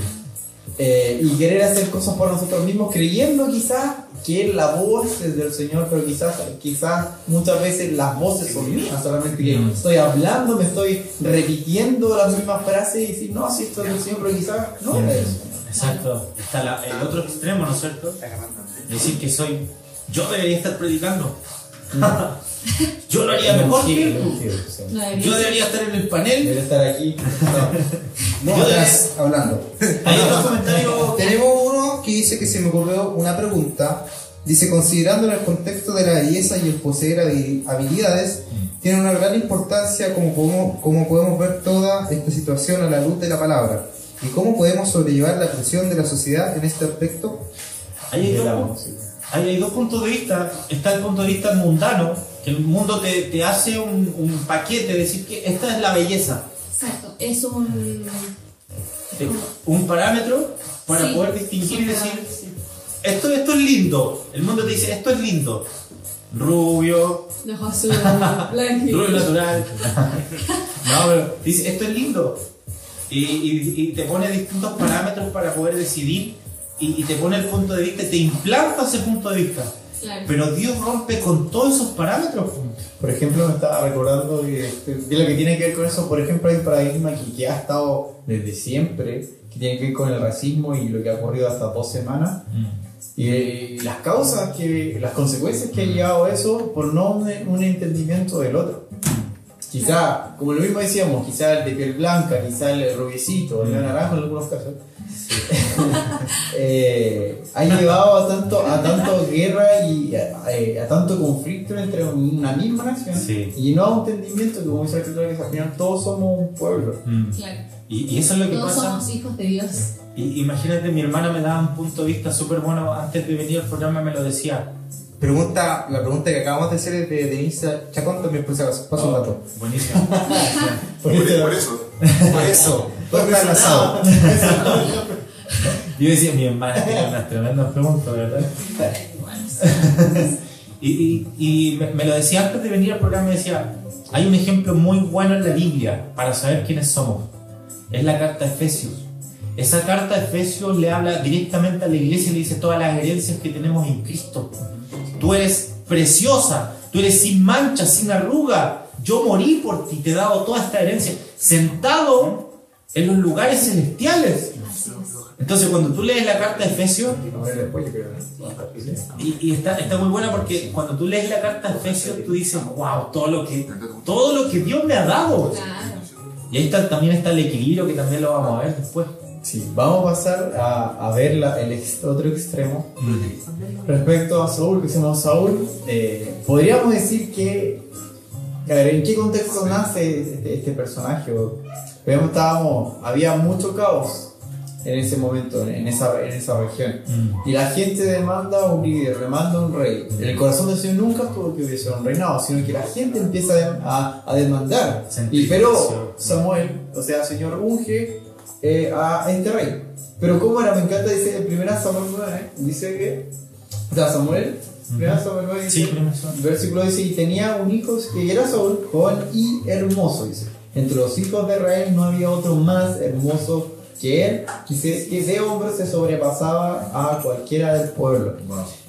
eh, y querer hacer cosas por nosotros mismos creyendo quizás que la voz es del Señor, pero quizás, quizás muchas veces las voces son mías, solamente que Mm. estoy hablando, me estoy repitiendo las mismas frases y decir, no, si esto es del Señor, pero quizás no es del Señor. Exacto. Está la- el otro extremo, ¿no es cierto? Decir que soy. Yo debería estar predicando. yo lo haría mejor que él. No debería Yo debería estar en el panel. Debe estar aquí. No, Yo atrás, hablando. Hay otro comentario. Tenemos uno que dice que se me ocurrió una pregunta. Dice, considerando en el contexto de la belleza y el poseer habi- habilidades, tiene una gran importancia como podemos, como podemos ver toda esta situación a la luz de la palabra. ¿Y cómo podemos sobrellevar la presión de la sociedad en este aspecto? Ahí hay, hay dos puntos de vista. Está el punto de vista mundano, que el mundo te, te hace un, un paquete, decir que esta es la belleza. Exacto. Es un. Un parámetro para Sí, poder distinguir y decir, sí. esto, esto es lindo. El mundo te dice, esto es lindo. Rubio, blanco. rubio natural. no, pero dice, esto es lindo. Y, y- y te pone distintos parámetros para poder decidir y, y te pone el punto de vista, te implanta ese punto de vista. Claro. Pero Dios rompe con todos esos parámetros. Por ejemplo, me estaba recordando de, de lo que tiene que ver con eso. Por ejemplo, hay un paradigma que, que ha estado desde siempre, que tiene que ver con el racismo y lo que ha ocurrido hasta dos semanas. Y, eh, las causas, que, las consecuencias que ha llevado eso por no un, un entendimiento del otro. Quizá, como lo mismo decíamos, quizá el de piel blanca, quizá el rubiecito, el de naranjo en algunos casos, eh, ha llevado a tanto, a tanto guerra y a, a tanto conflicto entre una misma nación Sí. y no a un entendimiento que como dice la escritura que al final todos somos un pueblo. Claro. Y, y eso es lo que Todos pasa. somos hijos de Dios. Y, imagínate, mi hermana me daba un punto de vista súper bueno antes de venir al programa, me lo decía. Pregunta, la pregunta que acabamos de hacer es de Denise Chacón, también por. Paso un dato. Buenísimo. Por Por, eso- por eso. Por eso, está enlazado. Yo decía, mi hermana tiene unas tremendas preguntas, ¿verdad? y y, y me, lo decía antes de venir al programa, me decía, hay un ejemplo muy bueno en la Biblia para saber quiénes somos. Es la carta de Efesios. Esa carta de Efesios le habla directamente a la iglesia y le dice todas las herencias que tenemos en Cristo. Tú eres preciosa, tú eres sin mancha, sin arruga. Yo morí por ti, te he dado toda esta herencia, sentado en los lugares celestiales. Entonces, cuando tú lees la carta de Efesios, y, y está, está muy buena porque cuando tú lees la carta de Efesios, tú dices, wow, todo lo que, todo lo que Dios me ha dado. Y ahí está, también está el equilibrio que también lo vamos a ver después. Sí, vamos a pasar a, a ver la- el ex- otro extremo. Respecto a Saúl, que decimos Saúl, eh, podríamos decir que, a ver, ¿en qué contexto nace este, este personaje? Vemos, estábamos, había mucho caos. En ese momento, en esa, en esa región. Mm. Y la gente demanda un líder, demanda un rey. En el corazón del Señor nunca estuvo que hubiese un reinado, sino que la gente empieza a, a- demandar. Y pero. Samuel, o sea, el Señor unge eh, a este rey. Pero ¿cómo era? Me encanta, dice en 1 Samuel 9, dice que, o sea, Samuel, 1 Samuel 9 dice, Sí, versículo dice, y tenía un hijo que era Saúl, joven y hermoso, dice. Entre los hijos de Israel no había otro más hermoso que él, que de hombre se sobrepasaba a cualquiera del pueblo.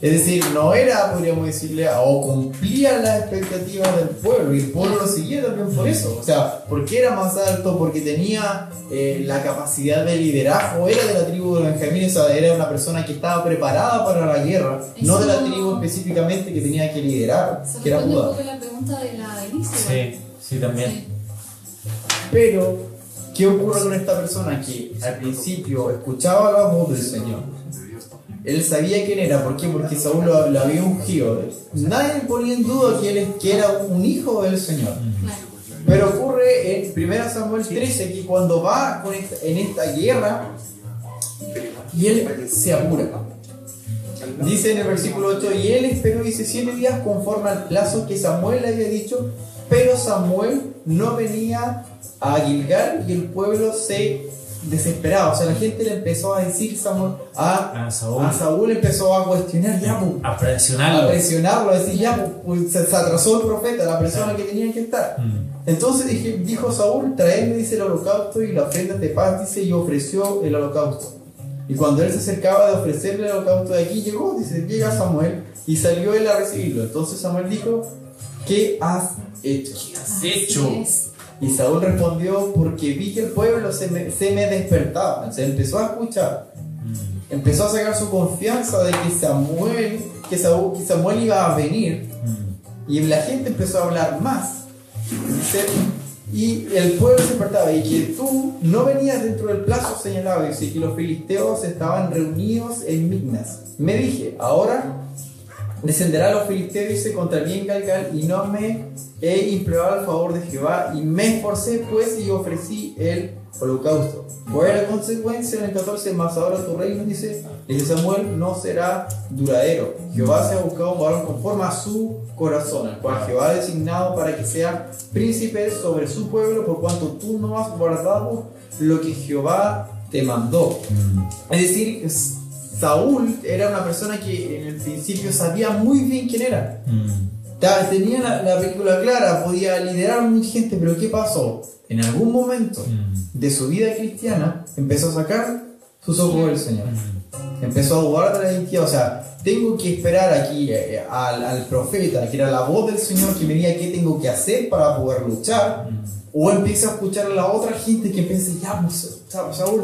Es decir, no era, podríamos decirle, o cumplía las expectativas del pueblo, y el pueblo lo seguía también por eso. O sea, porque era más alto, porque tenía eh, la capacidad de liderazgo, era de la tribu de Benjamín, o sea, era una persona que estaba preparada para la guerra, no de la tribu específicamente que tenía que liderar, Se que era Judá. poco la pregunta de la. Sí, sí, también. Pero, ¿qué ocurre con esta persona? Que al principio escuchaba la voz del Señor. Él sabía quién era, ¿por qué? Porque Saúl lo, lo había ungido. Nadie ponía en duda que él que era un hijo del Señor. Pero ocurre en 1 Samuel 13 que cuando va con esta- en esta guerra y él se apura. Dice en el versículo 8, y él esperó, dice, siete días conforme al plazo que Samuel le había dicho, pero Samuel no venía a Gilgal y el pueblo se desesperaba. O sea, la gente le empezó a decir Samuel, a, A Saúl. a Saúl empezó a cuestionar, ya, pues, A a presionarlo. presionarlo, a decir, ya, pues, se, se atrasó el profeta, la persona que tenía que estar. Mm. Entonces dije- dijo Saúl, traedme, dice el holocausto y la ofrenda de paz, dice, y ofreció el holocausto. Y cuando él se acercaba de ofrecerle el holocausto de aquí, llegó, dice, llega Samuel y salió él a recibirlo. Entonces Samuel dijo, ¿qué has hecho? ¿Qué has Así hecho? Y Saúl respondió, porque vi que el pueblo se me, se me despertaba. Se empezó a escuchar. Mm. Empezó a sacar su confianza de que Samuel, que Saúl- que Samuel iba a venir. Mm. Y la gente empezó a hablar más. Y el pueblo se despertaba y que tú no venías dentro del plazo señalado. Dice que los filisteos estaban reunidos en Mignas. Me dije, ahora descenderá los filisteos, dice, contra mí en Galgal y no me he implorado el favor de Jehová y me esforcé pues y ofrecí el holocausto. ¿Cuál es la consecuencia en el 14? Más ahora tu reino, dice, dice Samuel, no será duradero. Jehová se ha buscado un varón conforme a su corazón, al cual Jehová ha designado para que sea príncipe sobre su pueblo, por cuanto tú no has guardado lo que Jehová te mandó. Es decir, es- Saúl era una persona que en el principio sabía muy bien quién era. Mm. Tenía la, la película clara, podía liderar a mucha gente, pero ¿qué pasó? En algún momento Mm. de su vida cristiana empezó a sacar sus ojos del Señor. Mm. Empezó a dudar de la identidad. O sea, tengo que esperar aquí eh, al, al profeta, que era la voz del Señor, que me diga qué tengo que hacer para poder luchar. O empiezo a escuchar a la otra gente que piensa, ya, pues, Sa- Saúl.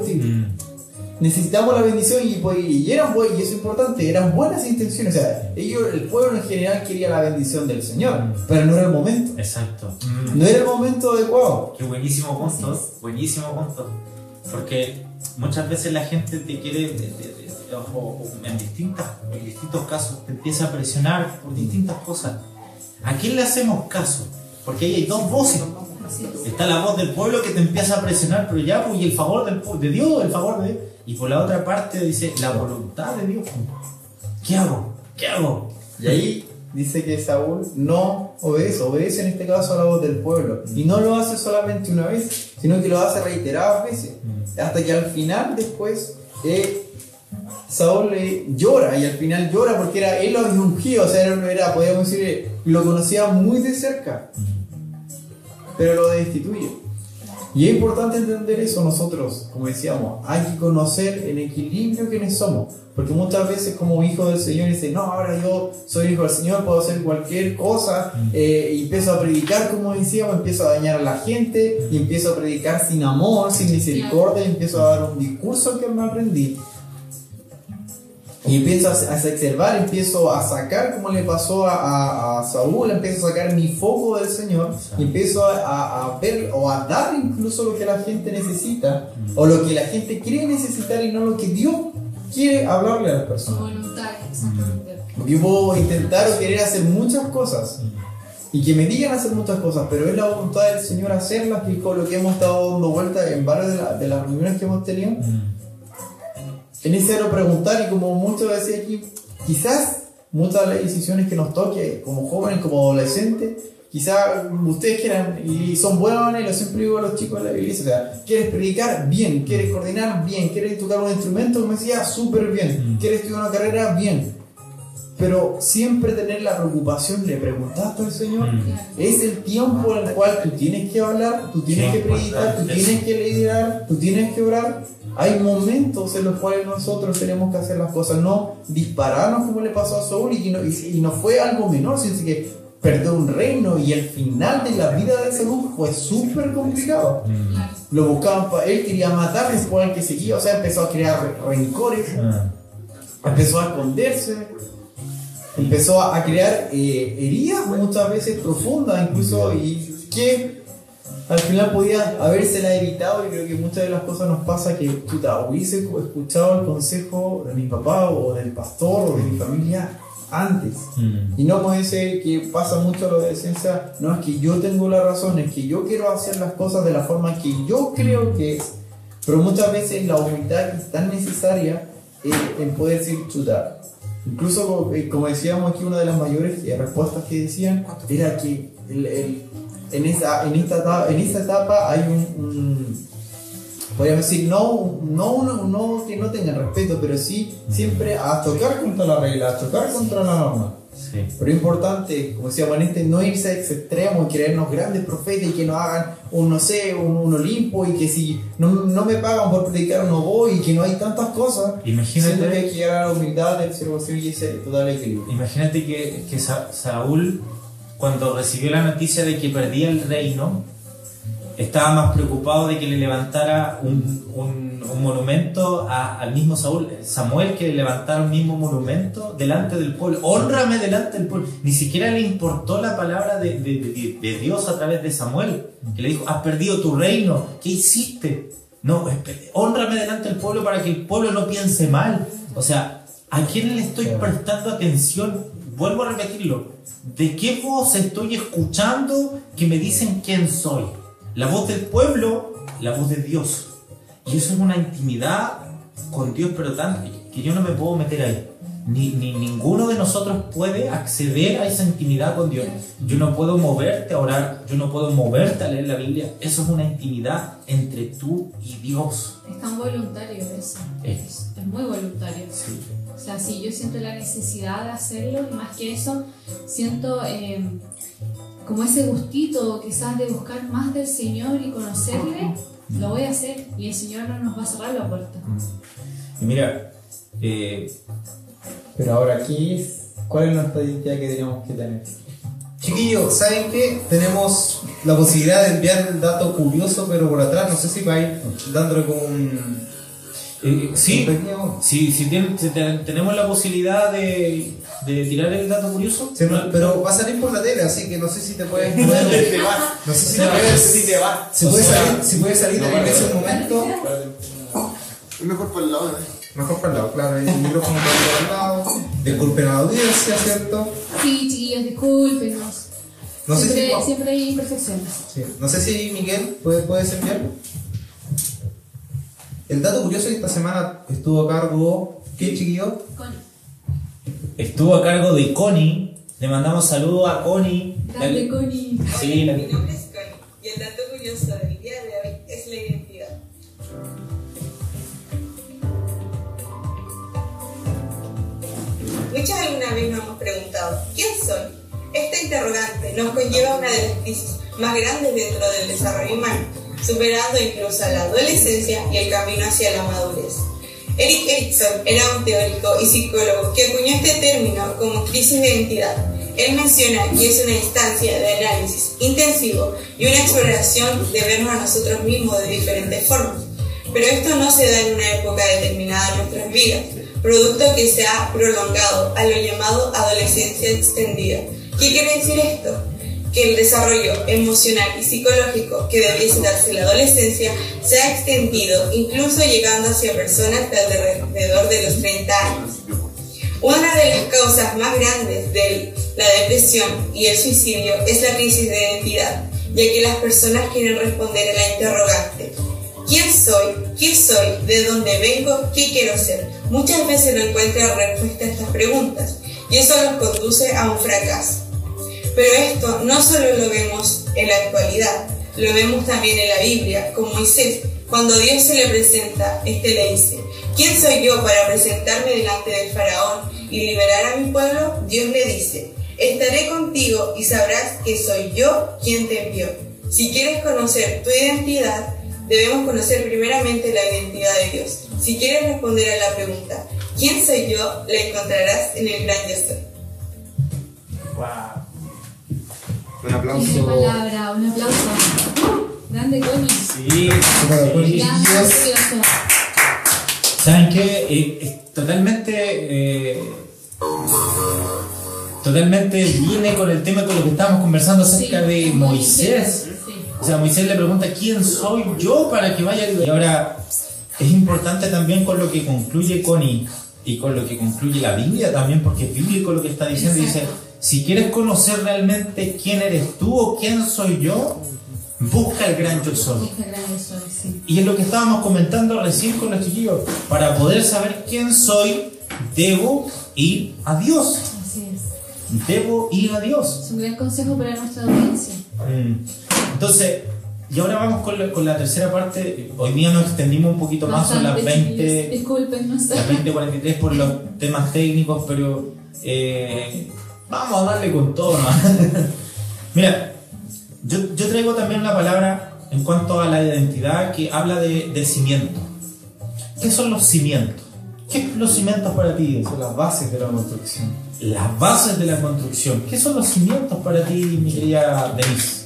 Necesitamos la bendición y, pues, y eran y eso es importante, eran buenas intenciones. O sea, ellos, el pueblo en general quería la bendición del Señor, pero no era el momento. Exacto. Mm. No era el momento adecuado. Qué buenísimo punto, buenísimo punto. Porque muchas veces la gente te quiere, de- de- de- o- o en, distintas, en distintos casos, te empieza a presionar por distintas cosas. ¿A quién le hacemos caso? Porque ahí hay dos voces. Está la voz del pueblo que te empieza a presionar, pero ya, pues, y el favor del, de Dios, el favor de Y por la otra parte dice, la voluntad de Dios. ¿Qué hago? ¿Qué hago? Y ahí dice que Saúl no obedece, obedece en este caso a la voz del pueblo. Y no lo hace solamente una vez, sino que lo hace reiteradas veces. Hasta que al final, después, eh, Saúl le llora y al final llora porque era, él lo había ungido, o sea, era, era, podríamos decir, lo conocía muy de cerca, pero lo destituye. Y es importante entender eso nosotros, como decíamos, hay que conocer en equilibrio quiénes somos, porque muchas veces como hijo del Señor dice, no, ahora yo soy hijo del Señor, puedo hacer cualquier cosa, eh, y empiezo a predicar, como decíamos, empiezo a dañar a la gente, y empiezo a predicar sin amor, sin misericordia, y empiezo a dar un discurso que me aprendí. Y empiezo a, exacerbar, empiezo a sacar, como le pasó a, a- a Saúl, empiezo a sacar mi foco del Señor, y empiezo a, a- ver o a dar incluso lo que la gente necesita, o lo que la gente quiere necesitar y no lo que Dios quiere hablarle a las personas. voluntad, exactamente. Porque yo puedo intentar o querer hacer muchas cosas, y que me digan hacer muchas cosas, pero es la voluntad del Señor hacerlas, que es con lo que hemos estado dando vueltas en varias de, la- de las reuniones que hemos tenido. Es necesario preguntar y como muchos decía aquí, quizás muchas de las decisiones que nos toque como jóvenes, como adolescentes, quizás ustedes quieran y son buenos y lo siempre digo a los chicos de la iglesia, o sea, quieres predicar bien, quieres coordinar bien, quieres tocar un instrumento, como decía, súper bien, quieres estudiar una carrera bien. Pero siempre tener la preocupación de preguntar al Señor es el tiempo en el cual tú tienes que hablar, tú tienes que predicar, tú tienes que liderar, tú tienes que orar. Hay momentos en los cuales nosotros tenemos que hacer las cosas, no dispararnos como le pasó a Saúl y no, y, y no fue algo menor, sino que perdió un reino y el final de la vida de Saúl fue súper complicado. Lo buscaban para él, quería matar después al que seguía, o sea, empezó a crear re- rencores, Ah, empezó a esconderse, empezó a a crear eh, heridas muchas veces profundas, incluso, y que al final podía habérsela evitado. Y creo que muchas de las cosas nos pasa que, puta, hubiese escuchado el consejo de mi papá o del pastor o de mi familia antes. mm, Y no como ese que pasa mucho la adolescencia, no es que yo tengo la razón, es que yo quiero hacer las cosas de la forma que yo creo que es. Pero muchas veces la humildad es tan necesaria eh, en poder decir chutar. Incluso como, eh, como decíamos aquí, una de las mayores eh, respuestas que decían era que el- el- en, esa, en, esta etapa, en esta etapa hay un, un- podríamos decir, no, no, uno- no que no tengan respeto, pero sí siempre a tocar contra la regla, a tocar contra la norma. sí. Pero es importante, como decíamos en este, no irse a ese extremo y creernos grandes profetas y que nos hagan un, no sé, un, un Olimpo y que si no, no me pagan por predicar no voy y que no hay tantas cosas. Imagínate- que hay que llegar a la humildad del servicio y ese total equilibrio. Imagínate que, que Sa- Saúl, cuando recibió la noticia de que perdía el reino, estaba más preocupado de que le levantara un, un- monumento al mismo Saúl, Samuel, que le levantara un mismo monumento delante del pueblo. Honrame delante del pueblo. Ni siquiera le importó la palabra de, de- de- Dios a través de Samuel, que le dijo, has perdido tu reino, ¿qué hiciste? No, honrame delante del pueblo para que el pueblo no piense mal. O sea, ¿a quién le estoy prestando atención? Vuelvo a repetirlo. ¿De qué voz estoy escuchando que me dicen quién soy? ¿La voz del pueblo? La voz de Dios. Y eso es una intimidad con Dios, pero tan que yo no me puedo meter ahí. Ni, ni ninguno de nosotros puede acceder a esa intimidad con Dios. Yo no puedo moverte a orar, yo no puedo moverte a leer la Biblia. Eso es una intimidad entre tú y Dios. Es tan voluntario eso. Es. Es, es muy voluntario. Sí. O sea, si yo siento la necesidad de hacerlo, y más que eso, siento eh, como ese gustito quizás de buscar más del Señor y conocerle, lo voy a hacer y el Señor no nos va a cerrar la puerta. Y mira, eh, Pero ahora aquí, ¿cuál es nuestra identidad que tenemos que tener? Chiquillos, ¿saben qué? Tenemos la posibilidad de enviar el dato curioso, pero por atrás, no sé si va a ir dándole como un. Eh, sí, si, si si te- tenemos la posibilidad de, de tirar el dato curioso, Sí, no, pero va a salir por la tele, así que no sé si te puedes mover. No sé si te puedes. Si puedes salir, si puedes salir en ese momento. Es mejor para el lado, ¿eh? Mejor para el lado, claro, el micrófono para el lado. Disculpen a la audiencia, ¿cierto? Sí, chiquillos, discúlpenos. No sé siempre, si. siempre hay imperfecciones. Sí. No sé si Miguel puede- puedes enviarlo. El dato curioso de esta semana estuvo a cargo. ¿Qué chiquillo? Con estuvo a cargo de Connie. Le mandamos saludos a Connie. Grande Connie. Sí, la- Mi nombre es Connie y el dato curioso del día de hoy es la identidad. Muchos alguna vez nos hemos preguntado, ¿quién soy? Esta interrogante nos conlleva a una de las crisis más grandes dentro del desarrollo humano, superando incluso la adolescencia y el camino hacia la madurez. Eric Erickson era un teórico y psicólogo que acuñó este término como crisis de identidad. Él menciona que es una instancia de análisis intensivo y una exploración de vernos a nosotros mismos de diferentes formas. Pero esto no se da en una época determinada de nuestras vidas, producto que se ha prolongado a lo llamado adolescencia extendida. ¿Qué quiere decir esto? Que el desarrollo emocional y psicológico que debiese darse en la adolescencia se ha extendido, incluso llegando hacia personas de alrededor de los 30 años. Una de las causas más grandes de la depresión y el suicidio es la crisis de identidad, ya que las personas quieren responder a la interrogante, ¿Quién soy? ¿Qué soy? ¿De dónde vengo? ¿Qué quiero ser? Muchas veces no encuentra respuesta a estas preguntas y eso los conduce a un fracaso. Pero esto no solo lo vemos en la actualidad, lo vemos también en la Biblia, con Moisés. Cuando Dios se le presenta, este le dice, ¿quién soy yo para presentarme delante del faraón y liberar a mi pueblo? Dios le dice, estaré contigo y sabrás que soy yo quien te envió. Si quieres conocer tu identidad, debemos conocer primeramente la identidad de Dios. Si quieres responder a la pregunta, ¿quién soy yo? La encontrarás en el gran yo soy. Un aplauso. palabra, un aplauso. Grande Connie. Sí, Gran precioso. ¿Saben qué? Eh, totalmente. eh, totalmente viene con el tema con lo que estábamos conversando acerca Sí, de Moisés. Sí. O sea, Moisés le pregunta: ¿Quién soy yo para que vaya a? Y ahora, es importante también con lo que concluye Connie y con lo que concluye la Biblia también, porque es bíblico lo que está diciendo. Dice: Exacto. Si quieres conocer realmente quién eres tú o quién soy yo, busca el gran yo soy. Y es lo que estábamos comentando recién con los chiquillos. Para poder saber quién soy, debo ir a Dios. Así es. Debo ir a Dios. Es un gran consejo para nuestra audiencia. Mm. Entonces, y ahora vamos con la, con la tercera parte. Hoy día nos extendimos un poquito más, son las Bastante, chiquillos. 20, Discúlpenos. las 20.43 por los temas técnicos, pero eh, vamos a darle con todo. ¿no? Mira, yo, yo traigo también una palabra en cuanto a la identidad que habla de, de cimiento. ¿Qué son los cimientos? ¿Qué son los cimientos para ti? Son las bases de la construcción. Las bases de la construcción. ¿Qué son los cimientos para ti, mi querida Denise?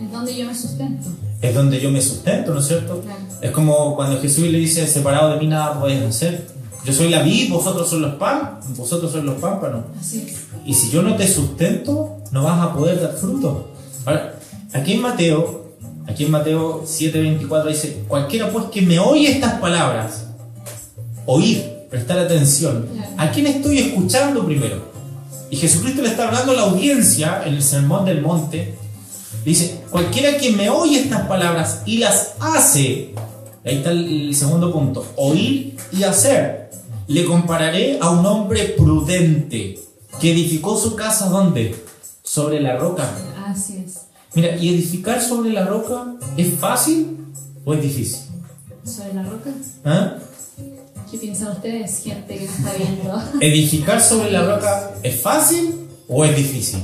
Es donde yo me sustento. Es donde yo me sustento, ¿no es cierto? Claro. Es como cuando Jesús le dice, separado de mí nada puedes hacer. Yo soy la vid, vosotros sois los pan, vosotros sois los pámpanos. Así es. Y si yo no te sustento, no vas a poder dar fruto. Ahora, aquí en Mateo, aquí en Mateo 7:24 dice, cualquiera pues que me oye estas palabras, oír, prestar atención. ¿a quién estoy escuchando primero? Y Jesucristo le está hablando a la audiencia en el Sermón del Monte. Le dice, cualquiera que me oye estas palabras y las hace, ahí está el segundo punto, oír y hacer. Le compararé a un hombre prudente que edificó su casa ¿dónde? Sobre la roca. Así es. Mira, ¿y edificar sobre la roca es fácil o es difícil? Sobre la roca. ¿Ah? ¿Qué piensan ustedes, gente que nos está viendo? ¿Edificar sobre la roca es fácil o es difícil?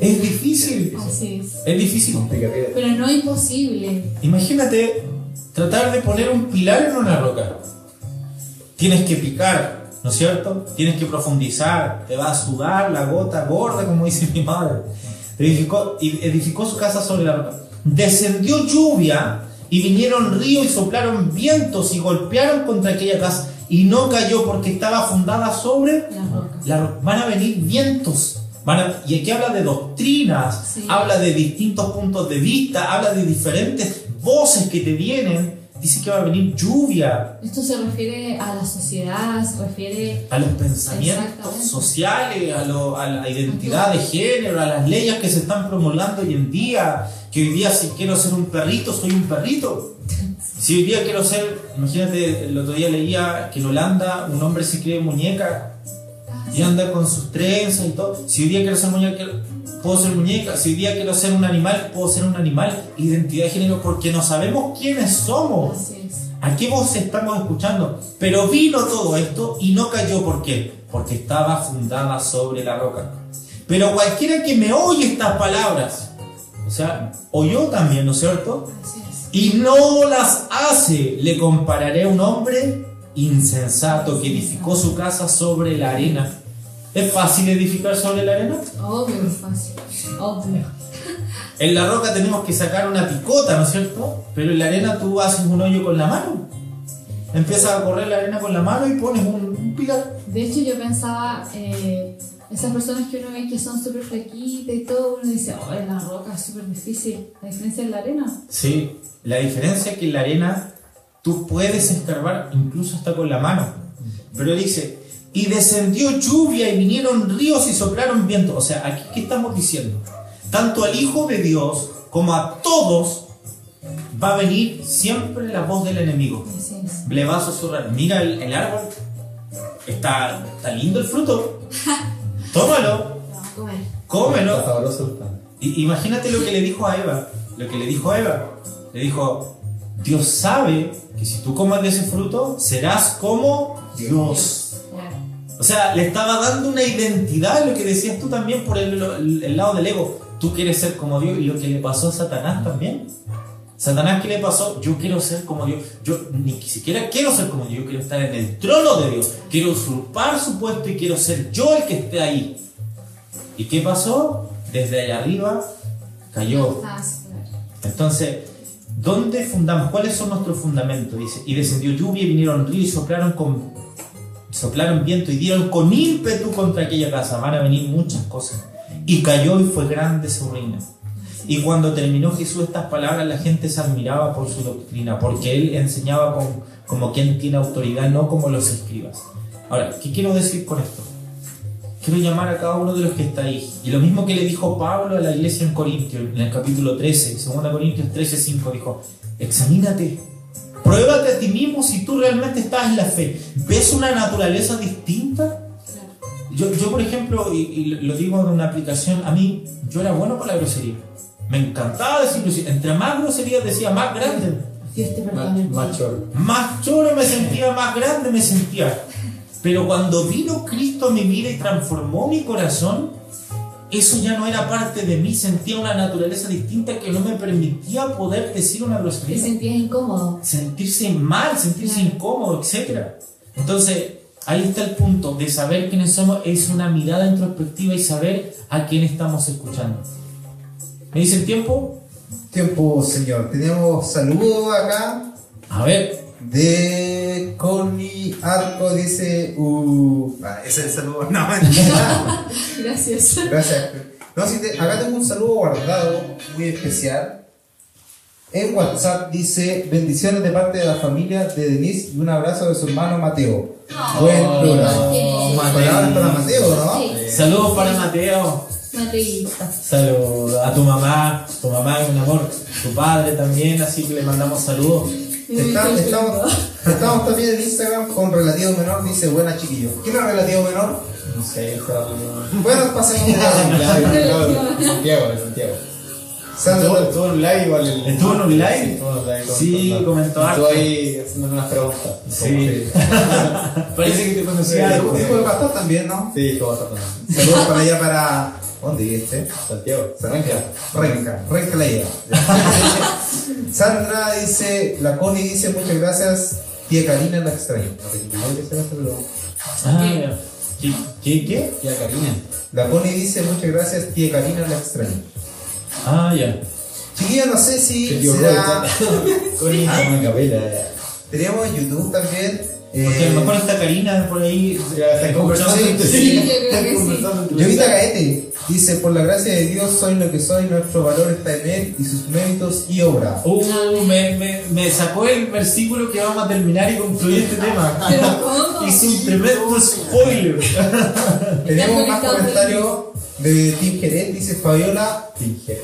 Es difícil. Así es. Es difícil. Pero no imposible. Imagínate tratar de poner un pilar en una roca. Tienes que picar, ¿no es cierto? Tienes que profundizar, te va a sudar la gota gorda, como dice mi madre. Edificó, su casa sobre la roca. Descendió lluvia y vinieron ríos y soplaron vientos y golpearon contra aquella casa y no cayó porque estaba fundada sobre La roca. la van a venir vientos. Van a- y aquí habla de doctrinas, Sí. habla de distintos puntos de vista, habla de diferentes voces que te vienen. Dice que va a venir lluvia Esto se refiere a la sociedad, se refiere a los pensamientos sociales, a, lo- a la identidad de género, a las leyes que se están promulgando hoy en día. Que hoy día si quiero ser un perrito, soy un perrito. Si hoy día quiero ser, imagínate, el otro día leía que en Holanda un hombre se cree muñeca y anda con sus trenzas y todo. Si hoy día quiero ser muñeca, puedo ser muñeca. Si hoy día quiero ser un animal, puedo ser un animal. Identidad de género, porque no sabemos quiénes somos. Así es. ¿A qué voz estamos escuchando? Pero vino todo esto y no cayó. ¿Por qué? Porque estaba fundada sobre la roca. Pero cualquiera que me oye estas palabras, o sea, oyó también, ¿no es cierto? Así es. y no las hace, le compararé a un hombre insensato que edificó su casa sobre la arena. ¿Es fácil edificar sobre la arena? Obvio, es fácil. Obvio. En la roca tenemos que sacar una picota, ¿no es cierto? Pero en la arena tú haces un hoyo con la mano. Empiezas a correr la arena con la mano y pones un, un pilar. De hecho, yo pensaba, eh, esas personas que uno ve que son súper flaquitas y todo, uno dice, oh, en la roca es súper difícil. La diferencia en la arena. Sí, la diferencia es que en la arena tú puedes escarbar incluso hasta con la mano. Pero dice, y descendió lluvia y vinieron ríos y soplaron vientos. O sea, aquí, ¿qué estamos diciendo? tanto al Hijo de Dios como a todos, va a venir siempre la voz del enemigo. Le va a susurrar, mira el, el árbol, está, está lindo el fruto, tómalo, Lo vamos a comer. cómelo. I- Imagínate lo que le dijo a Eva. Lo que le dijo a Eva. Le dijo, Dios sabe que si tú comas de ese fruto, serás como Dios. O sea, le estaba dando una identidad, lo que decías tú también por el, el- lado del ego. Tú quieres ser como Dios y lo que le pasó a Satanás también. Satanás, ¿qué le pasó? Yo quiero ser como Dios. Yo ni siquiera quiero ser como Dios. Yo quiero estar en el trono de Dios. Quiero usurpar su puesto y quiero ser yo el que esté ahí. ¿Y qué pasó? Desde allá arriba cayó. Entonces, ¿dónde fundamos? ¿Cuáles son nuestros fundamentos? Dice, y descendió lluvia y vinieron ríos y soplaron con soplaron viento y dieron con ímpetu contra aquella casa. Van a venir muchas cosas. Y cayó y fue grande su reina. Y cuando terminó Jesús estas palabras, la gente se admiraba por su doctrina, porque él enseñaba como quien tiene autoridad, no como los escribas. Ahora, ¿qué quiero decir con esto? Quiero llamar a cada uno de los que está ahí. Y lo mismo que le dijo Pablo a la iglesia en Corintios, en el capítulo 13, 2 Corintios 13, 5, dijo, examínate, pruébate a ti mismo si tú realmente estás en la fe. ¿Ves una naturaleza distinta? Yo, yo por ejemplo, y, y lo digo en una aplicación, a mí, yo era bueno con la grosería. Me encantaba decir grosería. Entre más grosería decía, más grande. Dios te perdone. Más choro. Más choro me sentía, más grande me sentía. Pero cuando vino Cristo a mi vida y transformó mi corazón, eso ya no era parte de mí. Sentía una naturaleza distinta que no me permitía poder decir una Te grosería. sentías incómodo. Sentirse mal, sentirse Claro. incómodo, etc. Entonces, ahí está el punto de saber quiénes somos. Es una mirada introspectiva y saber a quién estamos escuchando. ¿Me dice el tiempo? Tiempo, señor. Tenemos saludos acá A ver. De Connie Arco. Dice. Uh, ah, ese es el saludo. No. Gracias. Gracias. No, te- acá tengo un saludo guardado, muy especial. En WhatsApp dice: Bendiciones de parte de la familia de Denise y un abrazo de su hermano Mateo. Buen programa. Oh, Palabras para Mateo, ¿no? Sí, Saludos para Mateo. Mateísta. Saludos a tu mamá, tu mamá es un amor, tu padre también, así que le mandamos saludos. Estamos, estamos también en Instagram con Relativo Menor, dice buena chiquillo. ¿Quién es Relativo Menor? No sé, está. Bueno, pasemos a Santiago, de Santiago. Estuvo estuvo en un live igual. el- ¿Estuvo en un live? Sí, estuvo en un live. Sí, comentó Estuvo harto. ahí haciendo unas preguntas. Sí. Parece que te conocía Sí, algo. Dijo de pastor también, ¿no? Sí, estuvo bastante. Saludos para allá para. ¿Dónde viste? Santiago. Renca, Renca, Renca la lleva. Sandra dice, la Connie dice muchas gracias, tía Karina la extraño. Ah. ¿Qué? ¿Qué? qué? Tía Karina. La Connie dice muchas gracias, tía Karina la extraño. Ah, ya. Chiquillos, no sé si será... Con Instagram, capela. ya. Tenemos YouTube también. Porque a eh, lo mejor está Karina por ahí. Ya están conversando Sí, sí, sí. yo creo Están que sí. conversando entre Llovita sí. Gaete dice, por la gracia de Dios soy lo que soy, nuestro valor está en Él y sus méritos y obra. Uh, me, me, me sacó el versículo que vamos a terminar y concluir este tema. Hizo un tremendo spoiler. Tenemos más comentarios de Tim Jerez, dice Fabiola,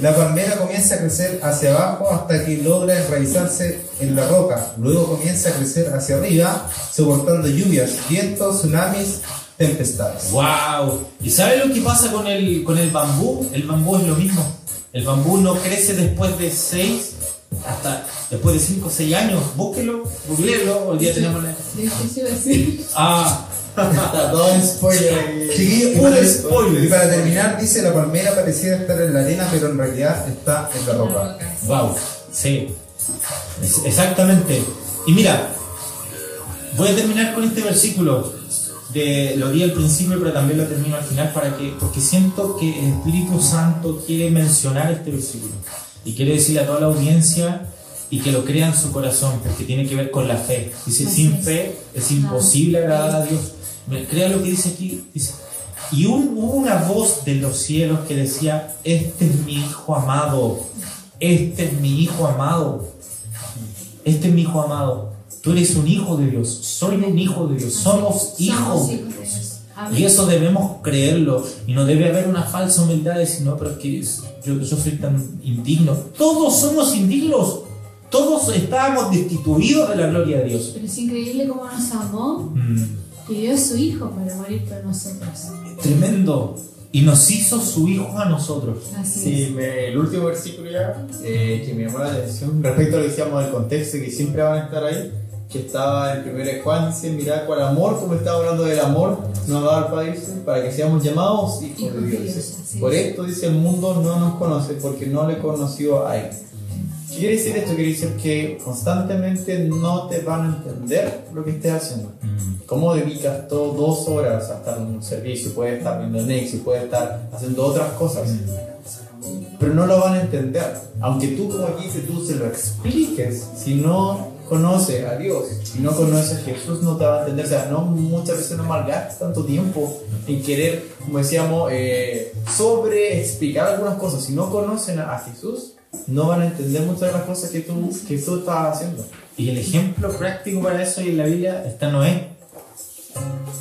la palmera comienza a crecer hacia abajo hasta que logra enraizarse en la roca, luego comienza a crecer hacia arriba, soportando lluvias, vientos, tsunamis, tempestades. Wow. ¿Y sabe lo que pasa con el, con el bambú? El bambú es lo mismo. El bambú no crece después de 6 hasta después de 5 o 6 años. Búsquelo, googleelo. Hoy día tenemos la... Difícil decir. Ah, todo spoiler. y para, spoiler. y para terminar, dice la palmera pareciera estar en la arena, pero en realidad está en la roca. wow. Sí. Es- exactamente. Y mira, voy a terminar con este versículo. De, lo di al principio, pero también lo termino al final para que, porque siento que el Espíritu Santo quiere mencionar este versículo y quiere decirle a toda la audiencia y que lo crea en su corazón, porque tiene que ver con la fe. Dice, Así sin es. fe es imposible agradar a Dios. Crea lo que dice aquí. Dice, y un- hubo una voz de los cielos que decía, este es mi hijo amado, este es mi hijo amado, este es mi hijo amado. Tú eres un hijo de Dios, soy un hijo de Dios, somos hijos de Dios. Y eso debemos creerlo. Y no debe haber una falsa humildad de decir, no, pero es que yo, yo soy tan indigno. Todos somos indignos. Todos estábamos destituidos de la gloria de Dios. Pero es increíble cómo nos amó, Mm, que dio a su hijo para morir por nosotros. tremendo. Y nos hizo su hijo a nosotros. Así Sí, me- el último versículo ya, eh, que me llamó la atención, respecto a lo que decíamos del contexto, que siempre van a estar ahí, que estaba en 1 de Juan, dice, mirad cuál amor, como estaba hablando del amor, nos ha dado al Padre, dice, para que seamos llamados hijos Hijos de de Dios. Dios, Por es. esto, dice, el mundo no nos conoce, porque no le conoció a Él. ¿Qué quiere decir esto? Quiere decir que constantemente no te van a entender lo que estés haciendo. Mm, ¿Cómo dedicas todo dos horas a estar en un servicio? Puedes estar viendo Nexus, puedes estar haciendo otras cosas. Pero no lo van a entender. Aunque tú, como aquí dice, tú se lo expliques. Si no conoce a Dios, si no conoce a Jesús, no te va a entender. O sea, no, muchas veces no malgastes tanto tiempo en querer, como decíamos, eh, sobre explicar algunas cosas. Si no conocen a Jesús, no van a entender muchas de las cosas que tú, que tú estás haciendo. Y el ejemplo práctico para eso y en la Biblia está Noé.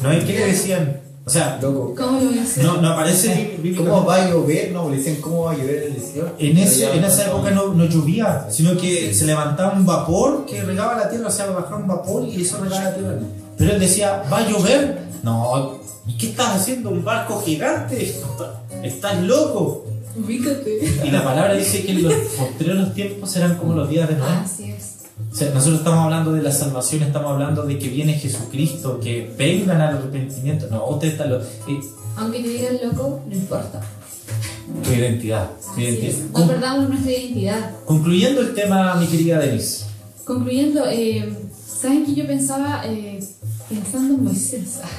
Noé, ¿qué le decían? O sea, Loco. ¿Cómo lo hice? no, no aparece. ¿Cómo va a llover? No, le dicen cómo va a llover el desierto. En, ese- en esa época no, no llovía, sino que se levantaba un vapor que regaba la tierra, o sea, bajaba un vapor y eso regaba la tierra. Pero él decía, ¿va a llover? No, ¿y qué estás haciendo? ¿Un barco gigante? ¿Estás loco? Ubícate. Y la palabra dice que los postreros tiempos serán como los días de Noé. Así es. O sea, nosotros estamos hablando de la salvación, estamos hablando de que viene Jesucristo, que vengan al arrepentimiento. No, usted está lo, eh, Aunque te digan loco, no importa. tu identidad. Tu identidad. No perdamos nuestra identidad. concluyendo el tema, mi querida Denise. Concluyendo, eh, ¿saben que yo pensaba eh, pensando en Moisés?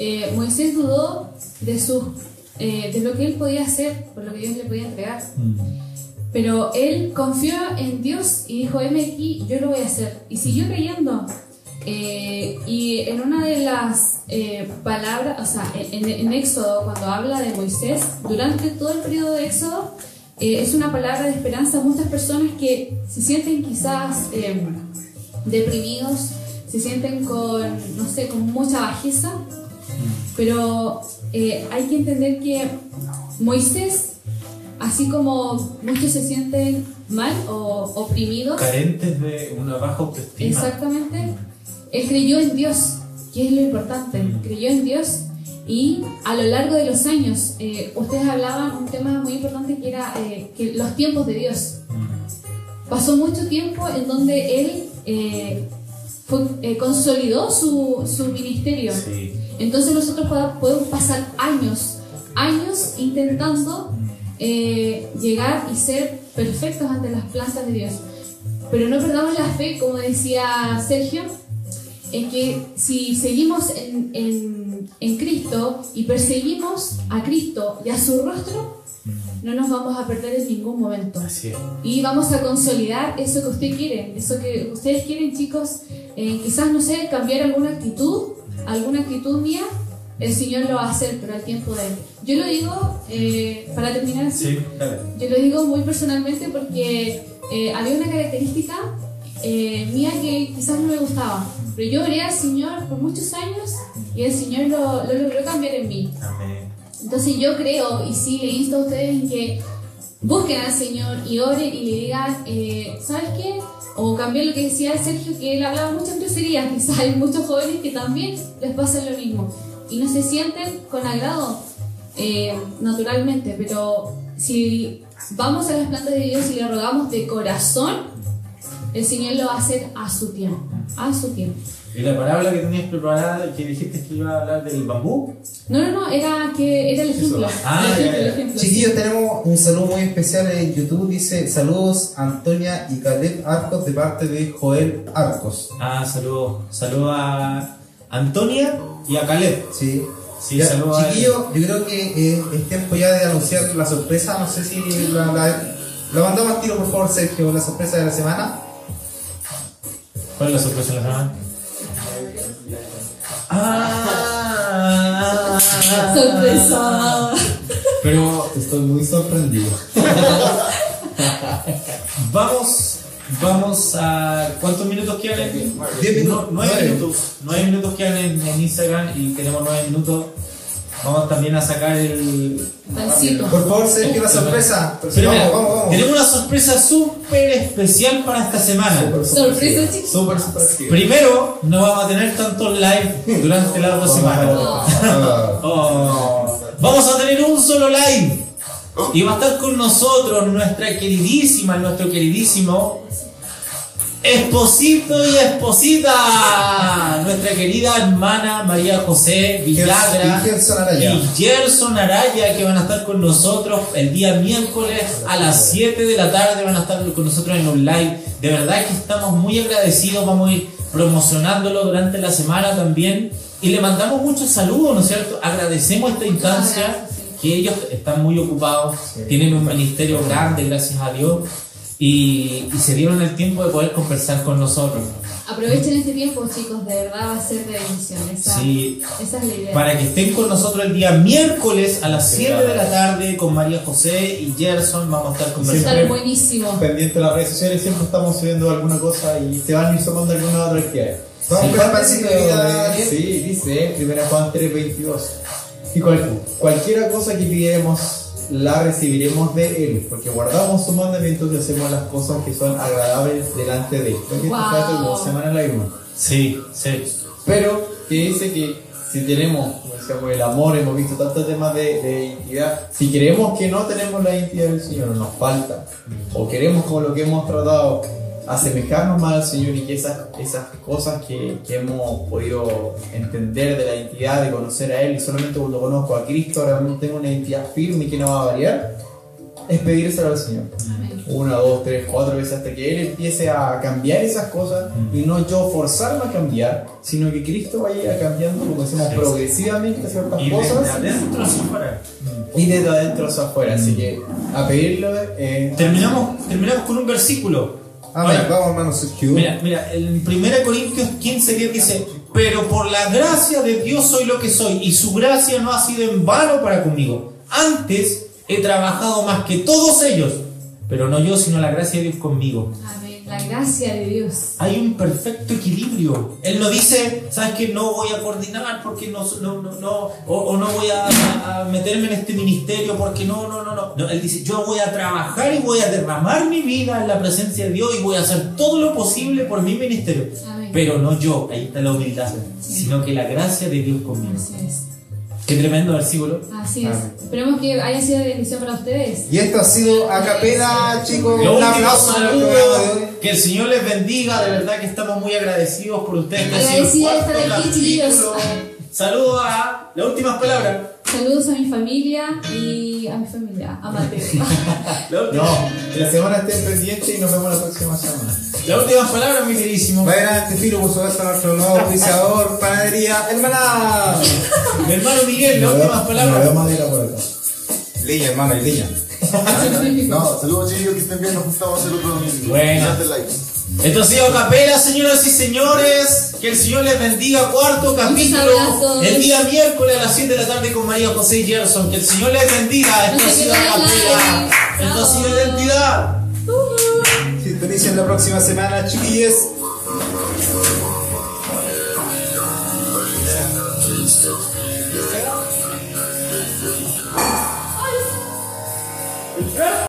Eh, Moisés dudó de, su, eh, de lo que él podía hacer, por lo que Dios le podía entregar. Mm. Pero él confió en Dios y dijo, heme aquí, yo lo voy a hacer. Y siguió creyendo. Eh, y en una de las eh, palabras, o sea, en, en Éxodo, cuando habla de Moisés, durante todo el periodo de Éxodo, eh, es una palabra de esperanza a muchas personas que se sienten quizás deprimidos, se sienten con, no sé, con mucha bajeza, pero eh, hay que entender que Moisés, así como muchos se sienten mal o oprimidos, Carentes de una baja autoestima. exactamente, él creyó en Dios, que es lo importante, creyó en Dios y a lo largo de los años, eh, ustedes hablaban un tema muy importante que era eh, que los tiempos de Dios. Pasó mucho tiempo en donde él eh, fue- consolidó su, su ministerio. Sí. Entonces nosotros pod- podemos pasar años, años intentando eh, llegar y ser perfectos ante las plantas de Dios. Pero no perdamos la fe, como decía Sergio, en que si seguimos en, en- en Cristo y perseguimos a Cristo y a su rostro, no nos vamos a perder en ningún momento. Así es. Y vamos a consolidar eso que usted quiere, eso que ustedes quieren, chicos. eh, quizás, no sé, cambiar alguna actitud, alguna actitud mía, el Señor lo va a hacer, pero al tiempo de Él. Yo lo digo, eh, para terminar así, Sí, yo lo digo muy personalmente porque eh, había una característica eh, mía que quizás no me gustaba, pero yo oré al Señor por muchos años y el Señor lo, lo logró cambiar en mí. Amén. Entonces yo creo y sí le insto a ustedes en que busquen al Señor y oren y le digan, eh, ¿sabes qué? O cambiar lo que decía Sergio, que él hablaba muchas groserías, quizás hay muchos jóvenes que también les pasa lo mismo y no se sienten con agrado eh, naturalmente, pero si vamos a las plantas de Dios y le rogamos de corazón, el Señor lo va a hacer a su tiempo, a su tiempo. ¿Y la palabra que tenías preparada, que dijiste que iba a hablar del bambú? No, no, no, era que era el ejemplo. Ah, el ejemplo, ya, el ejemplo. Chiquillos, tenemos un saludo muy especial en YouTube. Dice saludos Antonia y Caleb Arcos de parte de Joel Arcos. Ah, saludos. Saludos a Antonia y a Caleb. Sí. Sí, Ya, saludos a chiquillos, yo creo que eh, es tiempo ya de anunciar la sorpresa. No sé si la, la, la mandamos al tiro, por favor, Sergio, la sorpresa de la semana. ¿Cuál es la sorpresa de la semana? Ah, Sorpresa. Pero Estoy muy sorprendido. vamos Vamos a. ¿Cuántos minutos quedan? En... Diez minutos. No, nueve Nueve. minutos. Nueve minutos quedan en, en Instagram y tenemos nueve minutos. Vamos también a sacar el. Pancito. Por favor, sé que la sorpresa. Vamos, vamos, vamos. tenemos una sorpresa súper especial para esta semana. Sorpresa, chicos. Súper, súper. Primero, no vamos a tener tantos live durante la otra semana. Ah, Oh. Vamos a tener un solo live. Y va a estar con nosotros nuestra queridísima, nuestro queridísimo Esposito y Esposita. Nuestra querida hermana María José Villagra Y Gerson Araya. y Gerson Araya que van a estar con nosotros el día miércoles a las 7 de la tarde van a estar con nosotros en un live. De verdad que estamos muy agradecidos, vamos a ir promocionándolo durante la semana también. Y le mandamos muchos saludos, ¿no es cierto? Agradecemos esta instancia, que ellos están muy ocupados, tienen un ministerio grande, gracias a Dios, y, y se dieron el tiempo de poder conversar con nosotros. Aprovechen este tiempo, chicos, de verdad va a ser de bendición. Esa, Sí, esa es la idea. para que estén con nosotros el día miércoles a las 7 de la tarde con María José y Gerson. Vamos a estar Va a conversando. estar buenísimo. Pendiente de las redes sociales, siempre estamos subiendo alguna cosa y se van a ir sumando alguna otra actividad. Vamos con el pancito de. Sí, dice, primera Juan 3.22. Y cual- cualquiera cosa que pidiéramos, la recibiremos de Él, porque guardamos sus mandamientos y hacemos las cosas que son agradables delante de Él. Creo que esto Wow. como semana la vimos. Sí, sí. Pero que dice que si tenemos, como decíamos, el amor, hemos visto tantos temas de, de identidad, si queremos que no tenemos la identidad del Señor, nos falta, o queremos con lo que hemos tratado asemejarnos más al Señor y que esas, esas cosas que, que hemos podido entender de la identidad, de conocer a Él, y solamente cuando conozco a Cristo realmente tengo una identidad firme y que no va a variar, es pedírselo al Señor Amén. una, dos, tres, cuatro veces hasta que Él empiece a cambiar esas cosas y no yo forzarme a cambiar, sino que Cristo vaya cambiando, como decimos, progresivamente ciertas Y cosas desde adentro hacia afuera. y desde adentro hacia afuera. Así que a pedirlo. Eh, Terminamos, terminamos con un versículo. Amén. Ahora, Vamos, hermano Sergio. Mira, mira, en 1 Corintios 15, 10 dice, pero por la gracia de Dios soy lo que soy, y su gracia no ha sido en vano para conmigo. Antes he trabajado más que todos ellos, pero no yo, sino la gracia de Dios conmigo. Amén. La gracia de Dios. Hay un perfecto equilibrio. Él no dice, ¿sabes qué? No voy a coordinar porque no, no, no, no o, o no voy a, a meterme en este ministerio porque no, no, no, no. No, Él dice, yo voy a trabajar y voy a derramar mi vida en la presencia de Dios y voy a hacer todo lo posible por mi ministerio. Amén. Pero no yo, ahí está la humildad, sino que la gracia de Dios conmigo. Así es. Qué tremendo versículo. Así es. Esperemos que haya sido de bendición para ustedes. Y esto ha sido a capela, chicos. Lo Un último, aplauso que el Señor les bendiga, de verdad que estamos muy agradecidos por ustedes. que ha sido el Agradecida de estar cuarto aquí, capítulo. Saludos a las últimas palabras. Saludos a mi familia y a mi familia, a Mateo. La última- no, que la semana estén pendientes y nos vemos la próxima semana. Las últimas palabras, mi queridísimo. Va adelante, Filo, por supuesto, nuestro nuevo auspiciador, panadería Hermana. Mi hermano Miguel, las últimas veo- no palabras. veo madera por acá. Liña, hermano, y liña. No, saludos chicos, que estén bien, nos juntamos el otro domingo. Date like. Esto ha sido Capela, señoras y señores. Que el Señor les bendiga. Cuarto capítulo. El día miércoles a las 7 de la tarde con María José Gerson. Que el Señor les bendiga. Esto ha sido capilla. Esto ha sido identidad. Sintonicen la próxima semana, chiquillos. Yeah.